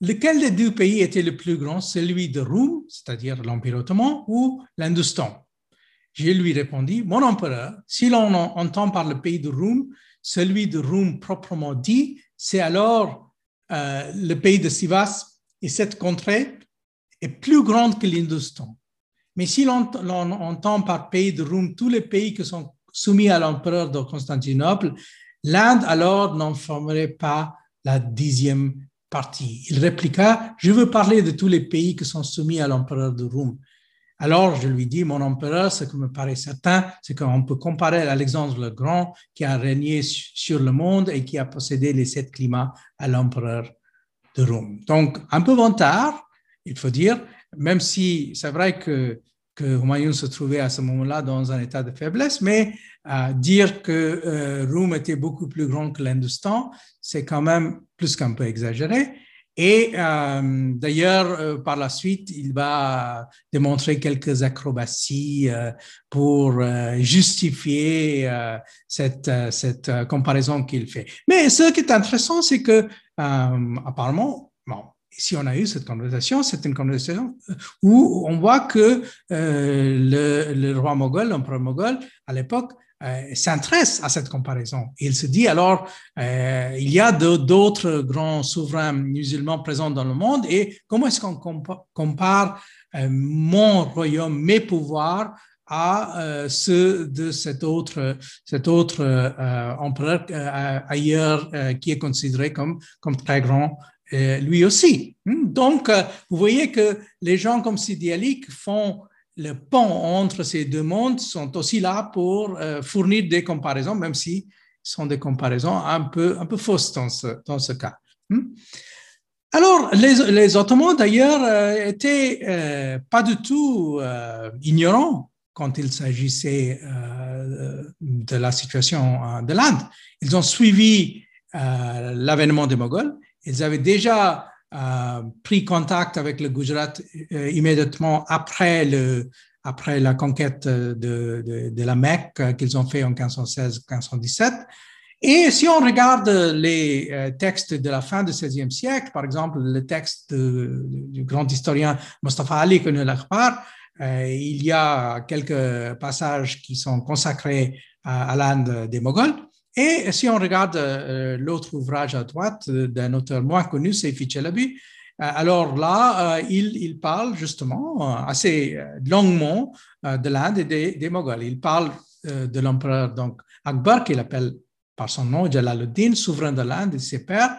lequel des deux pays était le plus grand, celui de Roum, c'est-à-dire l'Empire ottoman, ou l'Hindustan? Je lui répondis, mon empereur, si l'on entend par le pays de Roum, celui de Roum proprement dit, c'est alors euh, le pays de Sivas et cette contrée est plus grande que l'Hindustan. Mais si l'on entend par pays de Roum tous les pays qui sont soumis à l'empereur de Constantinople, l'Inde alors n'en formerait pas la dixième partie. Il répliqua, je veux parler de tous les pays qui sont soumis à l'empereur de Rome. Alors je lui dis, mon empereur, ce qui me paraît certain, c'est qu'on peut comparer Alexandre le Grand qui a régné sur le monde et qui a possédé les sept climats à l'empereur de Rome. Donc un peu vantard, il faut dire, même si c'est vrai que, que Humayun se trouvait à ce moment-là dans un état de faiblesse, mais euh, dire que euh, Rome était beaucoup plus grand que l'Industan, c'est quand même plus qu'un peu exagéré. Et euh, d'ailleurs, euh, par la suite, il va démontrer quelques acrobaties euh, pour euh, justifier cette, cette comparaison qu'il fait. Mais ce qui est intéressant, c'est que apparemment, bon, si on a eu cette conversation, c'est une conversation où on voit que le, le, roi moghol, l'empereur moghol, à l'époque, euh, s'intéresse à cette comparaison. Il se dit alors, euh, il y a d'autres grands souverains musulmans présents dans le monde et comment est-ce qu'on compare euh, mon royaume, mes pouvoirs à ceux de cet autre, cet autre empereur ailleurs qui est considéré comme, comme très grand lui aussi. Hmm? Donc, vous voyez que les gens comme Sidi Ali font le pont entre ces deux mondes sont aussi là pour euh, fournir des comparaisons, même si ce sont des comparaisons un peu, un peu fausses dans ce, dans ce cas. Hmm? Alors, les, les Ottomans, d'ailleurs, euh, étaient euh, pas du tout ignorants quand il s'agissait de la situation de l'Inde. Ils ont suivi l'avènement des Moghols. Ils avaient déjà pris contact avec le Gujarat euh, immédiatement après, le, après la conquête de, de, de la Mecque euh, qu'ils ont fait en 1516-1517. Et si on regarde les euh, textes de la fin du XVIe siècle, par exemple le texte du grand historien Mustafa Ali Kunul l'Akhbar, il y a quelques passages qui sont consacrés à, à l'Inde des Moghols. Et si on regarde euh, l'autre ouvrage à droite euh, d'un auteur moins connu, c'est Chalabi, euh, alors là, il, parle justement assez longuement de l'Inde et des, des. Il parle de l'empereur Akbar, qu'il appelle par son nom Jalaluddin, souverain de l'Inde et ses pères.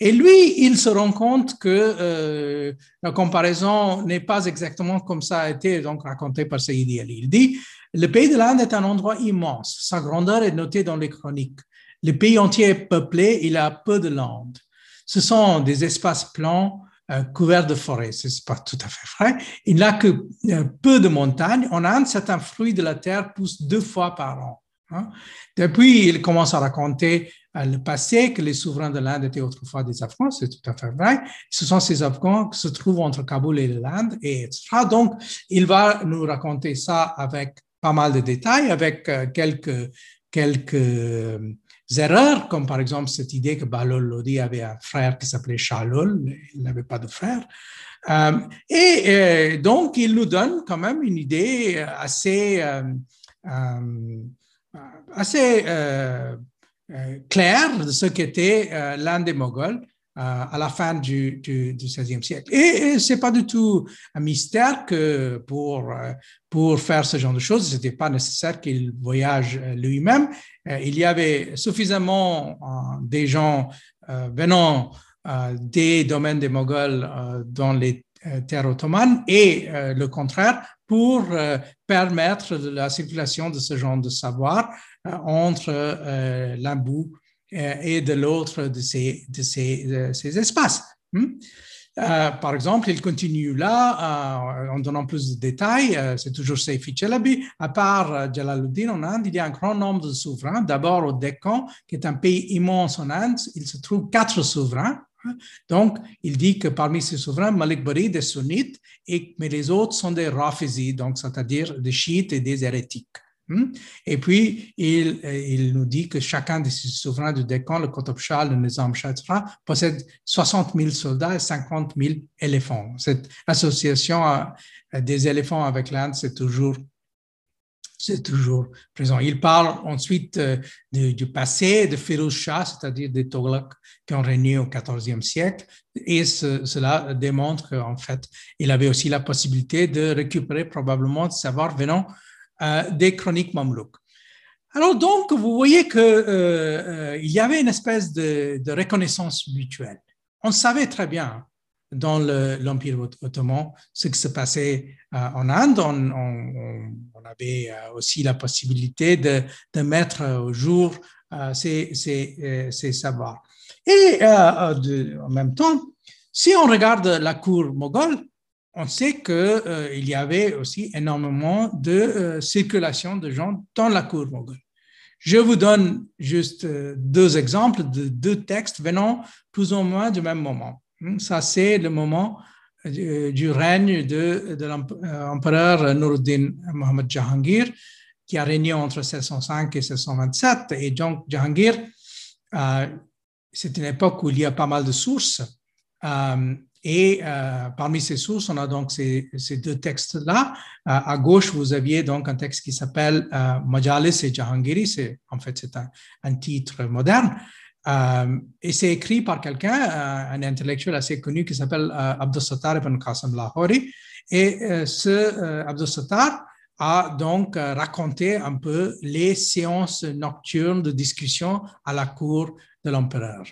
Et lui, il se rend compte que la comparaison n'est pas exactement comme ça a été donc raconté par Sayyidi Ali. Il dit le pays de l'Inde est un endroit immense. Sa grandeur est notée dans les chroniques. Le pays entier est peuplé, il a peu de landes. Ce sont des espaces plans euh, couverts de forêts. Ce n'est pas tout à fait vrai. Il n'a que euh, peu de montagnes. En Inde, certains fruits de la terre poussent deux fois par an. Hein. Depuis, il commence à raconter euh, le passé, que les souverains de l'Inde étaient autrefois des Afghans, c'est tout à fait vrai. Ce sont ces Afghans qui se trouvent entre Kaboul et l'Inde, et etc. Donc, il va nous raconter ça avec pas mal de détails avec euh, quelques, quelques euh, erreurs, comme par exemple cette idée que Balol Lodi avait un frère qui s'appelait Shalol, il n'avait pas de frère. Euh, et donc, il nous donne quand même une idée assez, assez claire de ce qu'était l'Inde des Moghols à la fin du, du, XVIe siècle. Et, ce n'est pas du tout un mystère que pour, euh, pour faire ce genre de choses, ce n'était pas nécessaire qu'il voyage euh, lui-même. Euh, il y avait suffisamment des gens venant des domaines des Moghols dans les terres ottomanes et le contraire pour permettre la circulation de ce genre de savoir entre l'Imbou euh, et de l'autre de ces, de ces, ces espaces. Hmm? Euh, par exemple, il continue là euh, en donnant plus de détails. c'est toujours Seyfi Chalabi. À part Jalaluddin en Inde, il y a un grand nombre de souverains. D'abord au Deccan, qui est un pays immense en Inde, il se trouve quatre souverains. Donc, il dit que parmi ces souverains, Malik Bari des sunnites, mais les autres sont des rafizis, donc c'est-à-dire des chiites et des hérétiques. Hmm? Et puis, il, il, nous dit que chacun des souverains du Deccan, le Shah, le Nizam Shah, possède 60 000 soldats et 50 000 éléphants. Cette association des éléphants avec l'Inde, c'est toujours, c'est toujours présent. Il parle ensuite euh, du, passé de Firouz Shah, c'est-à-dire des Toghlaq qui ont régné au XIVe siècle, et cela démontre qu'en fait, il avait aussi la possibilité de récupérer probablement du savoir venant euh, des chroniques mamelouks. Alors donc, vous voyez qu'il euh, euh, y avait une espèce de, reconnaissance mutuelle. On savait très bien dans l'Empire ottoman ce qui se passait euh, en Inde. On, avait aussi la possibilité de, mettre au jour ces, ces, savoirs. Et en même temps, si on regarde la cour moghole, on sait qu'il euh, y avait aussi énormément de euh, circulation de gens dans la cour moghole. Je vous donne juste euh, deux exemples de deux textes venant plus ou moins du même moment. Hmm, ça, c'est le moment du règne de, l'empereur Nuruddin Mohammad Jahangir, qui a régné entre 1605 et 1627. Et donc, Jahangir, c'est une époque où il y a pas mal de sources. Et euh, parmi ces sources, on a donc ces, deux textes-là. Euh, à gauche, vous aviez donc un texte qui s'appelle euh, Majalis et Jahangiri. C'est, en fait, c'est un, titre moderne. et c'est écrit par quelqu'un, un intellectuel assez connu qui s'appelle Abdus Sattar ibn Qasim Lahori. Et ce Abdus Sattar a donc raconté un peu les séances nocturnes de discussion à la cour l'empereur.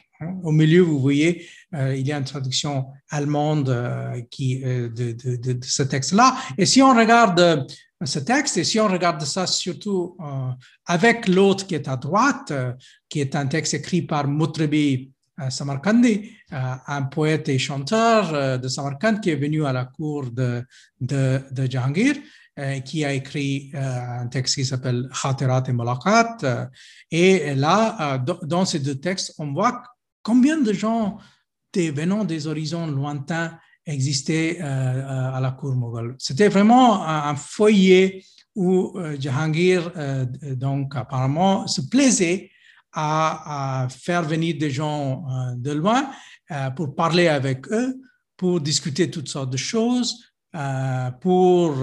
Au milieu, vous voyez, euh, il y a une traduction allemande euh, qui, euh, de, de, ce texte-là. Et si on regarde ce texte, et si on regarde ça surtout avec l'autre qui est à droite, qui est un texte écrit par Mutrebi Samarkandi, un poète et chanteur de Samarkand qui est venu à la cour de, de, de Jahangir, qui a écrit un texte qui s'appelle Khatirat et Malakat. Et là, dans ces deux textes, on voit Combien de gens venant des horizons lointains existaient euh, euh, à la cour moghole C'était vraiment un, foyer où euh, Jahangir, donc apparemment, se plaisait à, faire venir des gens de loin pour parler avec eux, pour discuter toutes sortes de choses, pour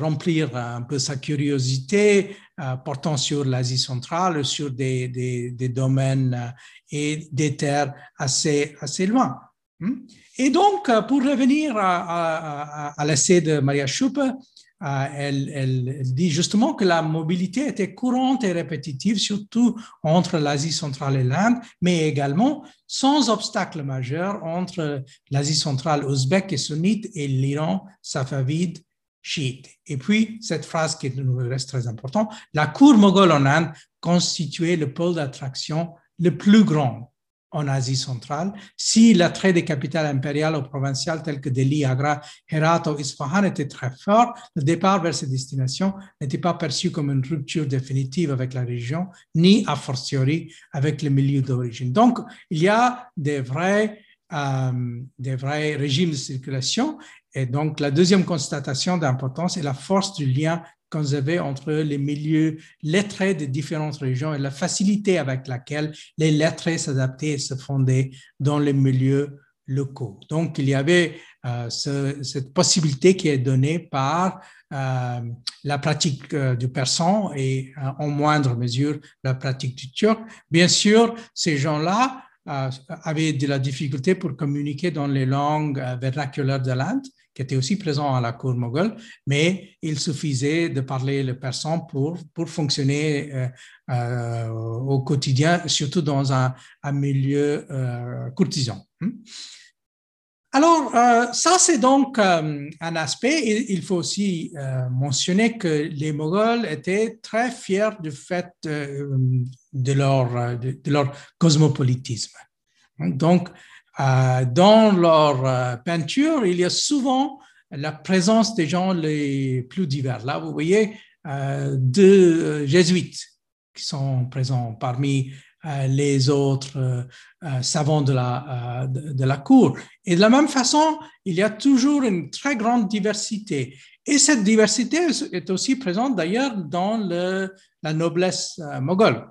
remplir un peu sa curiosité, euh, portant sur l'Asie centrale, sur des, domaines euh, et des terres assez, assez loin. Hmm? Et donc, euh, pour revenir à, à, l'essai de Maria Schuppe, elle, elle, dit justement que la mobilité était courante et répétitive, surtout entre l'Asie centrale et l'Inde, mais également sans obstacle majeur entre l'Asie centrale ouzbek et sunnite et l'Iran safavide et puis, cette phrase qui nous reste très importante, la cour moghole en Inde constituait le pôle d'attraction le plus grand en Asie centrale. Si l'attrait des capitales impériales ou provinciales telles que Delhi, Agra, Herat ou Isfahan était très fort, le départ vers ces destinations n'était pas perçu comme une rupture définitive avec la région, ni a fortiori avec le milieu d'origine. Donc, il y a des vrais, euh, des vrais régimes de circulation et donc, la deuxième constatation d'importance est la force du lien avait entre les milieux lettrés des différentes régions et la facilité avec laquelle les lettrés s'adaptaient et se fondaient dans les milieux locaux. Donc, il y avait euh, cette possibilité qui est donnée par euh, la pratique euh, du persan et en moindre mesure la pratique du turc. Bien sûr, ces gens-là avaient de la difficulté pour communiquer dans les langues vernaculaires de l'Inde qui était aussi présent à la cour moghole, mais il suffisait de parler le persan pour, pour fonctionner euh, euh, au quotidien, surtout dans un, milieu euh, courtisan. Hmm? Alors, ça, c'est donc un aspect. Il, faut aussi mentionner que les Moghols étaient très fiers du fait de, leur, de, leur cosmopolitisme. Donc, dans leur euh, peinture, il y a souvent la présence des gens les plus divers. Là, vous voyez euh, deux jésuites qui sont présents parmi les autres savants de la, de, la cour. Et de la même façon, il y a toujours une très grande diversité. Et cette diversité est aussi présente d'ailleurs dans le, la noblesse moghole.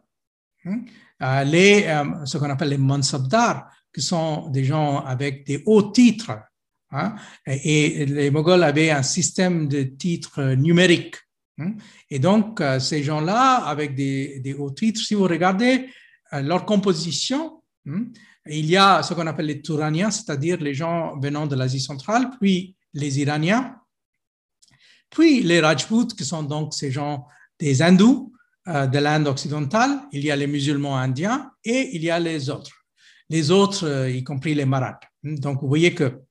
Hmm? Les, ce qu'on appelle les mansabdars qui sont des gens avec des hauts titres. Hein, et, les Moghols avaient un système de titres numériques. Hein, et donc, euh, ces gens-là, avec des, hauts titres, si vous regardez euh, leur composition, hein, il y a ce qu'on appelle les Touraniens, c'est-à-dire les gens venant de l'Asie centrale, puis les Iraniens, puis les Rajputs, qui sont donc ces gens des hindous, de l'Inde occidentale, il y a les musulmans indiens et il y a les autres. Les autres, y compris les maraths. Donc, vous voyez que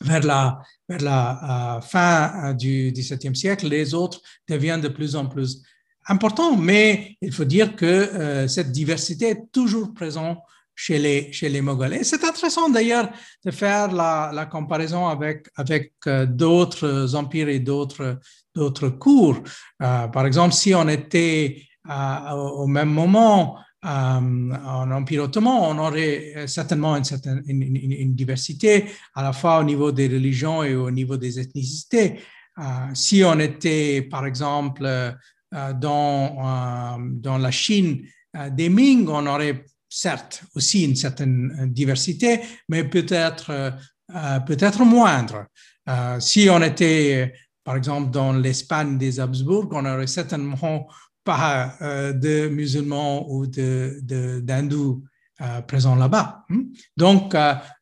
vers la, la fin du XVIIe siècle, les autres deviennent de plus en plus importants. Mais il faut dire que cette diversité est toujours présente chez les, chez Moghols. Et c'est intéressant d'ailleurs de faire la, comparaison avec, euh, d'autres empires et d'autres, cours. Euh, par exemple, si on était euh, au même moment en Empire ottoman, on aurait certainement une, certaine, diversité à la fois au niveau des religions et au niveau des ethnicités. si on était, par exemple, dans, dans la Chine des Ming, on aurait certes aussi une certaine euh, diversité, mais peut-être euh, euh, peut-être moindre. si on était, par exemple, dans l'Espagne des Habsbourg, on n'aurait certainement pas de musulmans ou d'hindous de, présents là-bas. Hmm? Donc,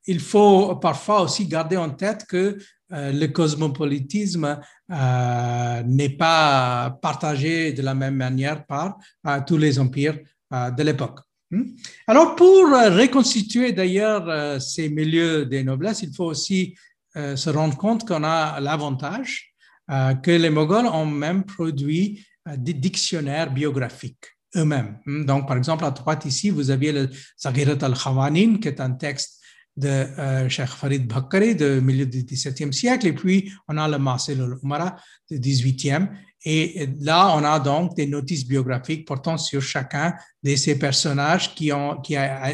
il faut parfois aussi garder en tête que le cosmopolitisme n'est pas partagé de la même manière par tous les empires de l'époque. Hmm? Alors, pour reconstituer d'ailleurs euh, ces milieux des noblesses, il faut aussi euh, se rendre compte qu'on a l'avantage euh, que les Moghols ont même produit des dictionnaires biographiques eux-mêmes. Hmm? Donc, par exemple, à droite ici, vous aviez le Zaghirat al-Khawanin, qui est un texte de Cheikh Farid Bakari de milieu du XVIIe siècle, et puis on a le Marcel al-Umara du XVIIIe, et là, on a donc des notices biographiques portant sur chacun de ces personnages qui ont qui a,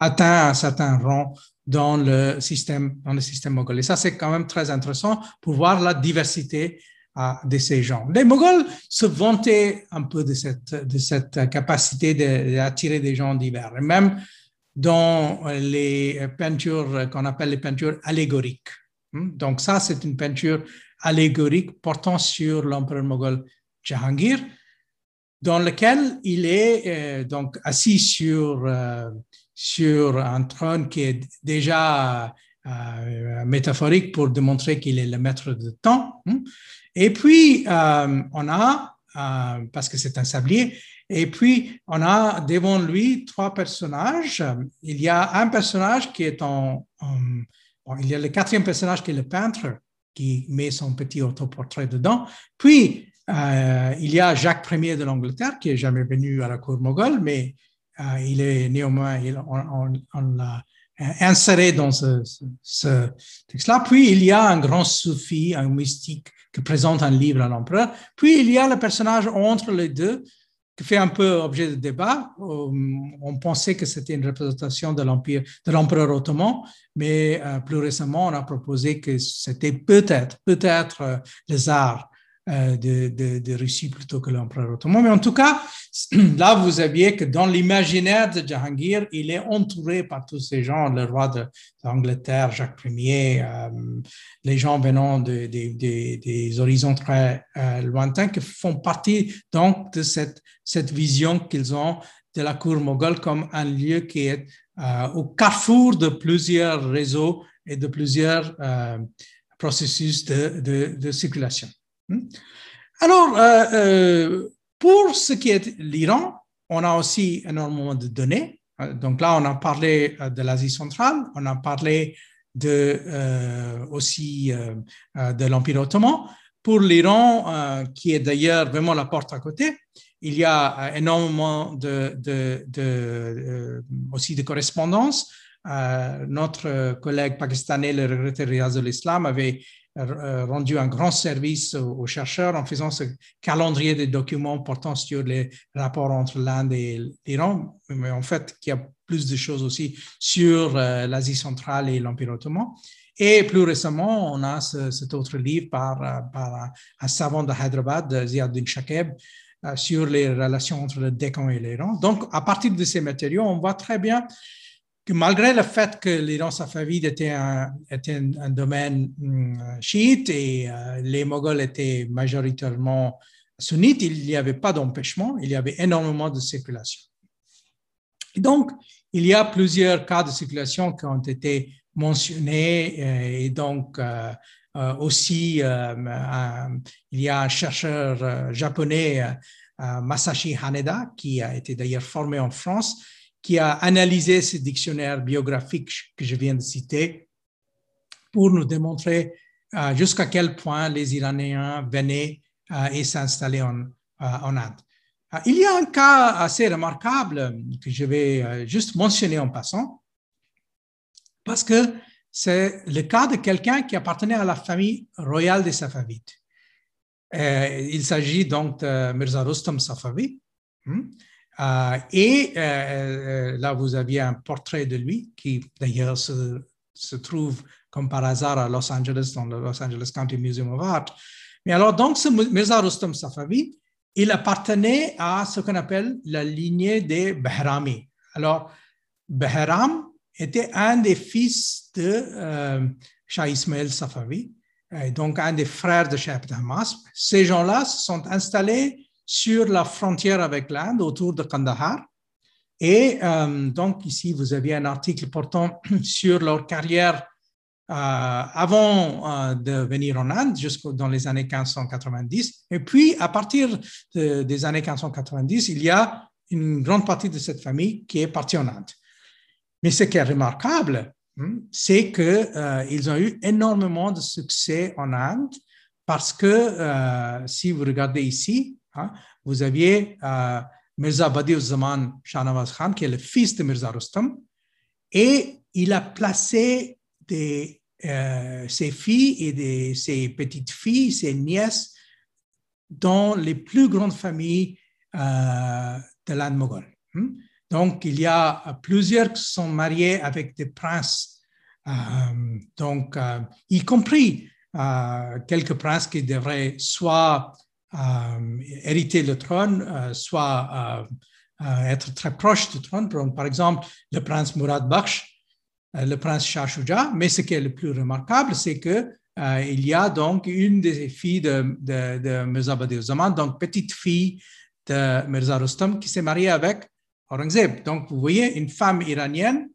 atteint un certain rang dans le système dans le système. Et ça, c'est quand même très intéressant pour voir la diversité euh, de ces gens. Les Moghols se vantaient un peu de cette de cette capacité d'attirer des gens divers, et même dans les peintures qu'on appelle les peintures allégoriques. Hmm? Donc ça, c'est une peinture allégorique portant sur l'empereur moghol Jahangir, dans lequel il est euh, donc assis sur, euh, sur un trône qui est déjà euh, métaphorique pour démontrer qu'il est le maître de temps. Et puis, on a, parce que c'est un sablier, et puis on a devant lui trois personnages. Il y a un personnage qui est en, il y a le quatrième personnage qui est le peintre, qui met son petit autoportrait dedans. Puis, euh, il y a Jacques Ier de l'Angleterre, qui est jamais venu à la cour moghole, mais euh, il est néanmoins, on, l'a inséré dans ce, ce texte-là. Puis, il y a un grand soufi, un mystique, présente un livre à l'empereur. Puis, il y a le personnage entre les deux, qui fait un peu objet de débat. Euh, on pensait que c'était une représentation de l'empire, de l'empereur ottoman, mais euh, plus récemment, on a proposé que c'était peut-être, peut-être euh, les arts de, de, de, Russie plutôt que l'empereur ottoman. Mais en tout cas, là, vous aviez que dans l'imaginaire de Jahangir, il est entouré par tous ces gens, le roi d'Angleterre, Jacques Ier, euh, les gens venant de, des horizons très euh, lointains qui font partie donc de cette, cette vision qu'ils ont de la cour moghole comme un lieu qui est au carrefour de plusieurs réseaux et de plusieurs processus de, de circulation. Hmm? Alors, euh, euh, pour ce qui est l'Iran, on a aussi énormément de données. Euh, donc là, on a parlé de l'Asie centrale, on a parlé de, aussi de l'Empire ottoman. Pour l'Iran, qui est d'ailleurs vraiment la porte à côté, il y a énormément de, aussi de correspondances. notre collègue pakistanais, le regretté Riaz de l'Islam, avait rendu un grand service aux, chercheurs en faisant ce calendrier de documents portant sur les rapports entre l'Inde et l'Iran, mais en fait, il y a plus de choses aussi sur euh, l'Asie centrale et l'Empire ottoman. Et plus récemment, on a cet autre livre par, euh, un savant de Hyderabad, Ziauddin Shakeb, sur les relations entre le Décan et l'Iran. Donc, à partir de ces matériaux, on voit très bien que malgré le fait que l'Iran safavide était un, était un, domaine hum, chiite et euh, les Moghols étaient majoritairement sunnites, il n'y avait pas d'empêchement, il y avait énormément de circulation. Donc, il y a plusieurs cas de circulation qui ont été mentionnés euh, et donc euh, aussi il y a un chercheur japonais Masashi Haneda, qui a été d'ailleurs formé en France, qui a analysé ce dictionnaire biographique que je viens de citer pour nous démontrer jusqu'à quel point les Iraniens venaient et s'installaient en, en Inde. Il y a un cas assez remarquable que je vais juste mentionner en passant, parce que c'est le cas de quelqu'un qui appartenait à la famille royale des Safavides. Euh, il s'agit donc de Mirza Rustam Safavi. Euh, et euh, là, vous aviez un portrait de lui qui d'ailleurs se, trouve comme par hasard à Los Angeles, dans le Los Angeles County Museum of Art. Mais alors, donc, ce Mirza Rustam Safavi, il appartenait à ce qu'on appelle la lignée des Bahrami. Alors, Bahram était un des fils de euh, Shah Ismail Safavi, donc un des frères de Shah Hamas. Ces gens-là se sont installés sur la frontière avec l'Inde, autour de Kandahar. Et euh, donc ici, vous aviez un article portant sur leur carrière euh, avant de venir en Inde, jusqu'au dans les années 1590. Et puis, à partir des années 1590, il y a une grande partie de cette famille qui est partie en Inde. Mais ce qui est remarquable, hmm, c'est qu'ils euh, ont eu énormément de succès en Inde parce que euh, si vous regardez ici, hein, vous aviez euh, Mirza Badiuzzzaman Shahnawaz Khan, qui est le fils de Mirza Rustam, et il a placé des, ses filles et ses petites filles, ses nièces, dans les plus grandes familles de l'Inde moghole. Hmm? Donc, il y a plusieurs qui sont mariés avec des princes, euh, donc, euh, y compris euh, quelques princes qui devraient soit hériter le trône, soit être très proches du trône. Par exemple, le prince Mourad Bakhsh, le prince Shah Shuja. Mais ce qui est le plus remarquable, c'est que il y a donc une des filles de, de, de Mirza Zaman, donc petite fille de Mirza Rustam, qui s'est mariée avec Aurangzeb. Donc, vous voyez une femme iranienne,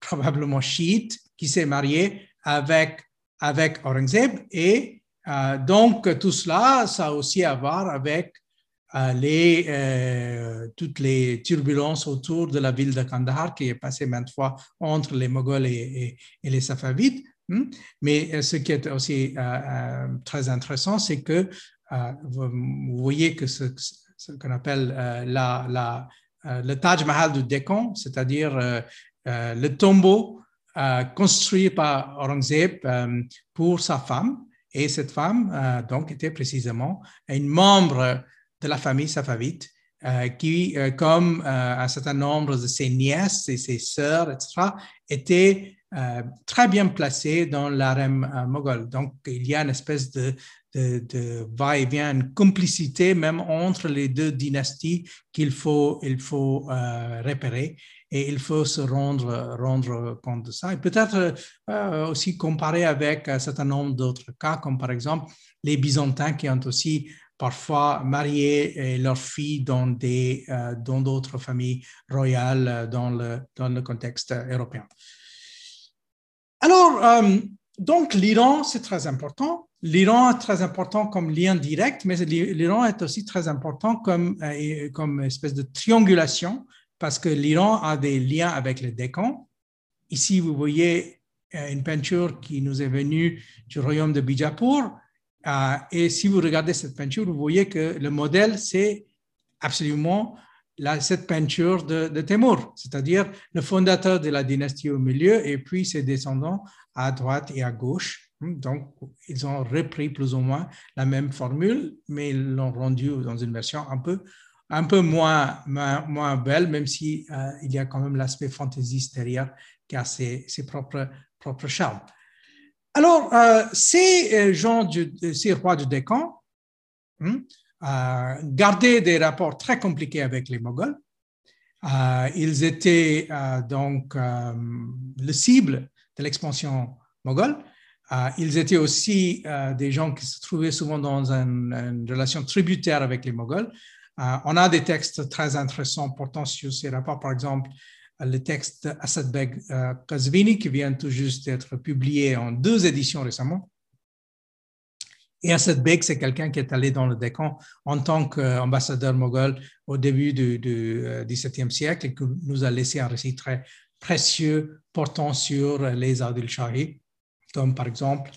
probablement chiite, qui s'est mariée avec, avec Aurangzeb. Et euh, donc, tout cela, ça a aussi à voir avec euh, euh, toutes les turbulences autour de la ville de Kandahar, qui est passée maintes fois entre les Moghols et, les Safavides. Hmm? Mais ce qui est aussi très intéressant, c'est que vous, voyez que ce, qu'on appelle le Taj Mahal du Décan, c'est-à-dire le tombeau construit par Aurangzeb pour sa femme. Et cette femme, donc, était précisément une membre de la famille safavite qui, comme un certain nombre de ses nièces et ses sœurs, etc., était très bien placée dans l'arène moghol. Donc, il y a une espèce de, de, va-et-vient, une complicité même entre les deux dynasties qu'il faut, il faut euh, repérer et il faut se rendre, rendre compte de ça. Et peut-être euh, aussi comparer avec un certain nombre d'autres cas, comme par exemple les Byzantins qui ont aussi parfois marié leurs filles dans des, euh, dans d'autres familles royales dans le, dans le contexte européen. Alors, donc l'Iran, c'est très important. L'Iran est très important comme lien direct, mais l'Iran est aussi très important comme, euh, comme espèce de triangulation parce que l'Iran a des liens avec le Décan. Ici, vous voyez euh, une peinture qui nous est venue du royaume de Bijapur. Euh, et si vous regardez cette peinture, vous voyez que le modèle, c'est absolument cette peinture de Temur, c'est-à-dire le fondateur de la dynastie au milieu et puis ses descendants à droite et à gauche. Hmm, donc, ils ont repris plus ou moins la même formule, mais ils l'ont rendue dans une version un peu, un peu moins, moins, belle, même si euh, y a quand même l'aspect fantaisiste derrière qui a ses, ses propres, propres charmes. Alors, euh, ces euh, gens, du, ces rois du Décan hmm, gardaient des rapports très compliqués avec les Moghols. ils étaient donc le cible de l'expansion moghole ils étaient aussi euh, des gens qui se trouvaient souvent dans une, relation tributaire avec les Moghols. Euh, on a des textes très intéressants portant sur ces rapports, par exemple le texte Assad Beg Kazvini qui vient tout juste d'être publié en deux éditions récemment. Et Assad Beg, c'est quelqu'un qui est allé dans le Décan en tant qu'ambassadeur moghol au début du, XVIIe siècle et qui nous a laissé un récit très précieux portant sur les Adil Shahi, comme par exemple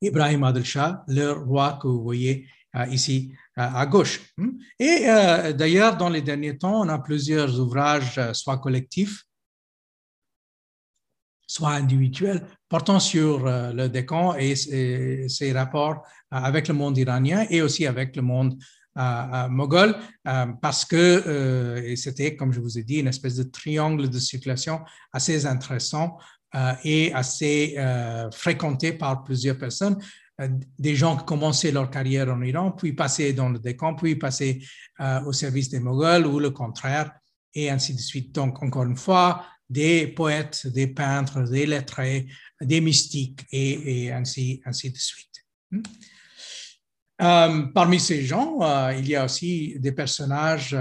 Ibrahim Adil Shah, le roi que vous voyez euh, ici euh, à gauche. Hmm? Et euh, d'ailleurs, dans les derniers temps, on a plusieurs ouvrages, soit collectifs, soit individuels, portant sur le Décan et ses rapports avec le monde iranien et aussi avec le monde moghol, parce que c'était, comme je vous ai dit, une espèce de triangle de circulation assez intéressant et assez fréquenté par plusieurs personnes. Euh, des gens qui commençaient leur carrière en Iran, puis passaient dans le décan, puis passaient euh, au service des Moghols ou le contraire, et ainsi de suite. Donc, encore une fois, des poètes, des peintres, des lettrés, des mystiques, et, ainsi, ainsi de suite. Euh, parmi ces gens, il y a aussi des personnages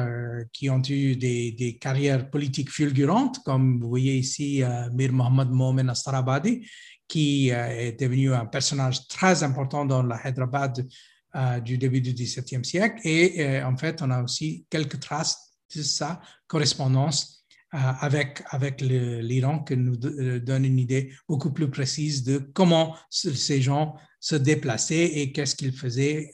qui ont eu des, carrières politiques fulgurantes, comme vous voyez ici Mir Mohammad Momen Astarabadi, qui euh, est devenu un personnage très important dans la Hyderabad euh, du début du XVIIe siècle. Et euh, en fait, on a aussi quelques traces de sa correspondance avec, avec l'Iran qui nous donne une idée beaucoup plus précise de comment ces gens se déplaçaient et qu'est-ce qu'ils faisaient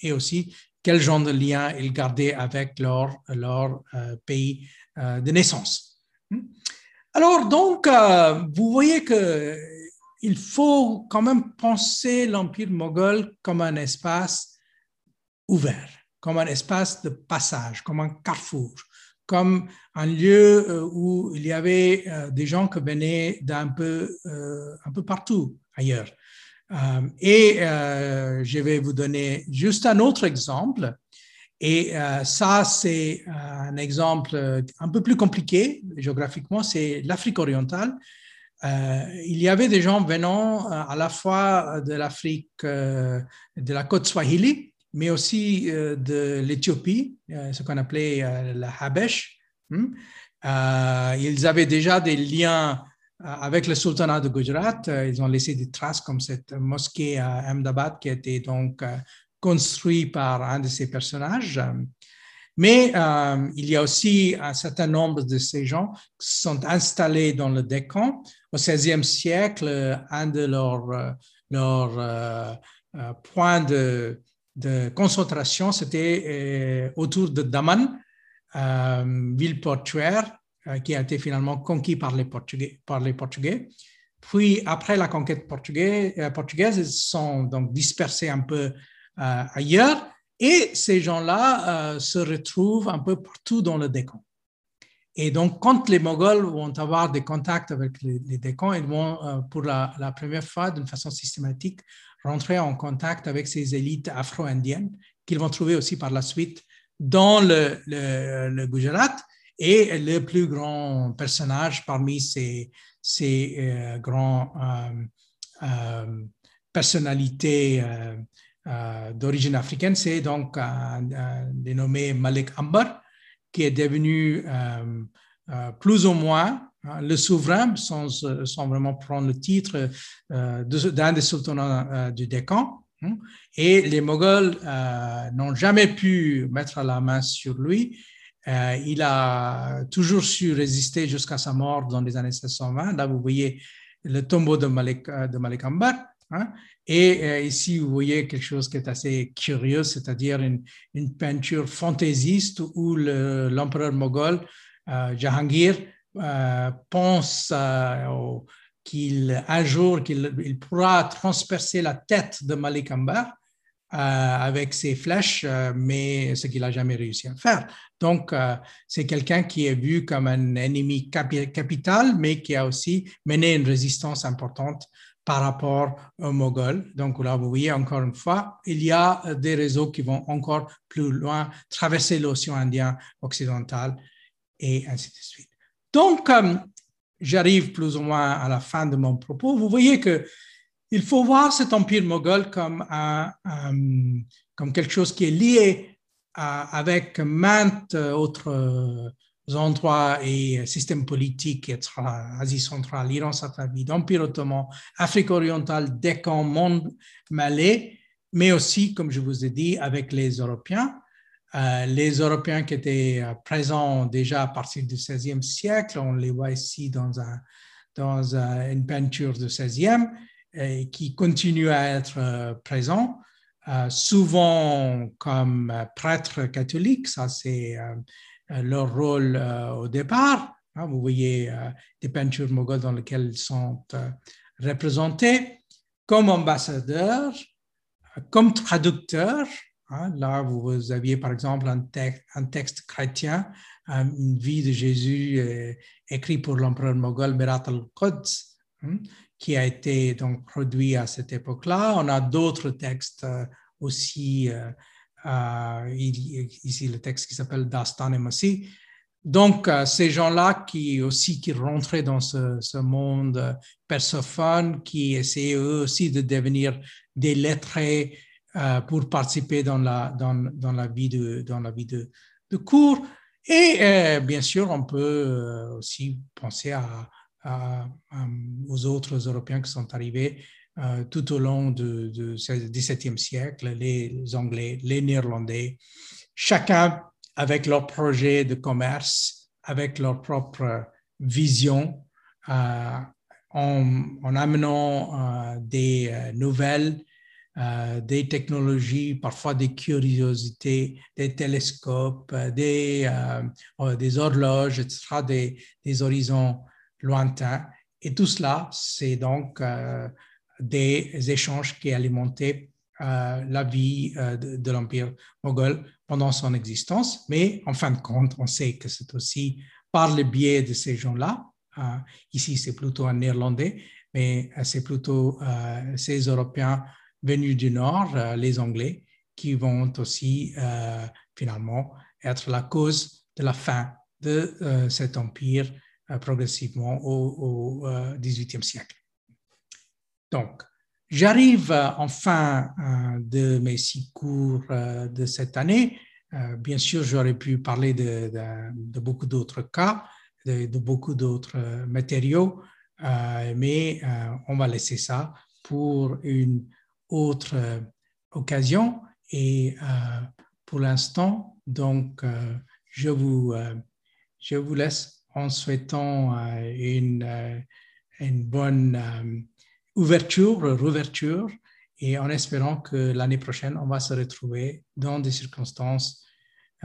et aussi quel genre de lien ils gardaient avec leur, leur pays de naissance. Hmm? Alors, donc, vous voyez que il faut quand même penser l'Empire moghol comme un espace ouvert, comme un espace de passage, comme un carrefour, comme un lieu euh, où il y avait euh, des gens qui venaient d'un peu, euh, un peu partout ailleurs. Et je vais vous donner juste un autre exemple. Et ça, c'est un exemple un peu plus compliqué géographiquement, c'est l'Afrique orientale. Euh, il y avait des gens venant euh, à la fois de l'Afrique, euh, de la côte Swahili, mais aussi de l'Éthiopie, ce qu'on appelait la Habesh. Hmm? ils avaient déjà des liens avec le sultanat de Gujarat. Ils ont laissé des traces comme cette mosquée à Ahmedabad qui a été donc construite par un de ces personnages. Mais il y a aussi un certain nombre de ces gens qui sont installés dans le Décan au XVIe siècle, un de leurs, leur, euh, euh, points de, concentration, c'était euh, autour de Daman, ville portuaire qui a été finalement conquis par les Portugais. Par les Portugais. Puis, après la conquête portugaise, portugaise ils sont donc dispersés un peu ailleurs et ces gens-là se retrouvent un peu partout dans le Décan. Et donc, quand les Moghols vont avoir des contacts avec les, les Décans, ils vont, euh, pour la, première fois, d'une façon systématique, rentrer en contact avec ces élites afro-indiennes qu'ils vont trouver aussi par la suite dans le, Gujarat. Et le plus grand personnage parmi ces, ces euh, grands euh, personnalités d'origine africaine, c'est donc un, dénommé Malik Ambar, qui est devenu euh, euh, plus ou moins hein, le souverain, sans, vraiment prendre le titre euh, d'un des sultanats du Décan. Hein. et les Moghols n'ont jamais pu mettre la main sur lui. Il a toujours su résister jusqu'à sa mort dans les années 1620. Là, vous voyez le tombeau de Malik, Malik Ambar. Hein. Et euh, ici, vous voyez quelque chose qui est assez curieux, c'est-à-dire une, peinture fantaisiste où l'empereur moghol, euh, Jahangir, euh, pense qu'il un jour qu'il pourra transpercer la tête de Malik Ambar avec ses flèches, mais ce qu'il n'a jamais réussi à faire. Donc, c'est quelqu'un qui est vu comme un ennemi capital, mais qui a aussi mené une résistance importante par rapport aux Moghols. Donc là, vous voyez encore une fois, il y a des réseaux qui vont encore plus loin, traverser l'océan Indien occidental et ainsi de suite. Donc, euh, j'arrive plus ou moins à la fin de mon propos. Vous voyez que il faut voir cet empire moghol comme, quelque chose qui est lié avec maintes autres endroits et systèmes politiques, Asie centrale, Iran, Safavid, Empire ottoman, Afrique orientale, Décan, monde malais, mais aussi, comme je vous ai dit, avec les Européens. Euh, les Européens qui étaient euh, présents déjà à partir du XVIe siècle, on les voit ici dans, dans une peinture du XVIe, qui continuent à être présents, souvent comme prêtres catholiques, ça c'est leur rôle au départ. Hein, vous voyez des peintures mogholes dans lesquelles ils sont représentés comme ambassadeurs, comme traducteurs. Hein, là, vous aviez par exemple un, texte, chrétien, une vie de Jésus euh, écrit pour l'empereur moghol Mirat al-Quds, hein, qui a été donc produit à cette époque-là. On a d'autres textes euh, aussi, euh, ici le texte qui s'appelle Dastan et Masih, donc, euh, ces gens-là qui aussi qui rentraient dans ce, monde persophone, qui essayaient eux aussi de devenir des lettrés euh, pour participer dans la, dans, dans, la vie, de, dans la vie de, de cours. Et euh, bien sûr, on peut aussi penser à, aux autres Européens qui sont arrivés tout au long du XVIIe siècle, les Anglais, les Néerlandais, chacun avec leur projet de commerce, avec leur propre vision, euh, en, amenant euh, des euh, nouvelles, des technologies, parfois des curiosités, des télescopes, des, horloges, etc., des, horizons lointains. Et tout cela, c'est donc des échanges qui alimentaient la vie de, de l'Empire moghol pendant son existence, mais en fin de compte, on sait que c'est aussi par le biais de ces gens-là, euh, ici c'est plutôt un néerlandais, mais euh, c'est plutôt euh, ces Européens venus du Nord, les Anglais, qui vont aussi finalement être la cause de la fin de cet empire progressivement au, au XVIIIe siècle. Donc, J'arrive en fin euh, de mes six cours euh, de cette année. Euh, bien sûr, j'aurais pu parler de, beaucoup d'autres cas, de, beaucoup d'autres matériaux, mais on va laisser ça pour une autre occasion. Et pour l'instant, donc, je, vous, je vous laisse en souhaitant une, une bonne ouverture, rouverture, et en espérant que l'année prochaine, on va se retrouver dans des circonstances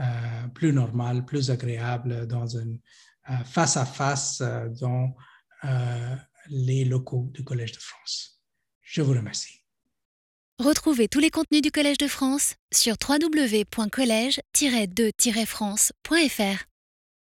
euh, plus normales, plus agréables, dans un euh, face à face euh, dans les locaux du Collège de France. Je vous remercie. Retrouvez tous les contenus du Collège de France sur www.colège-2-france.fr.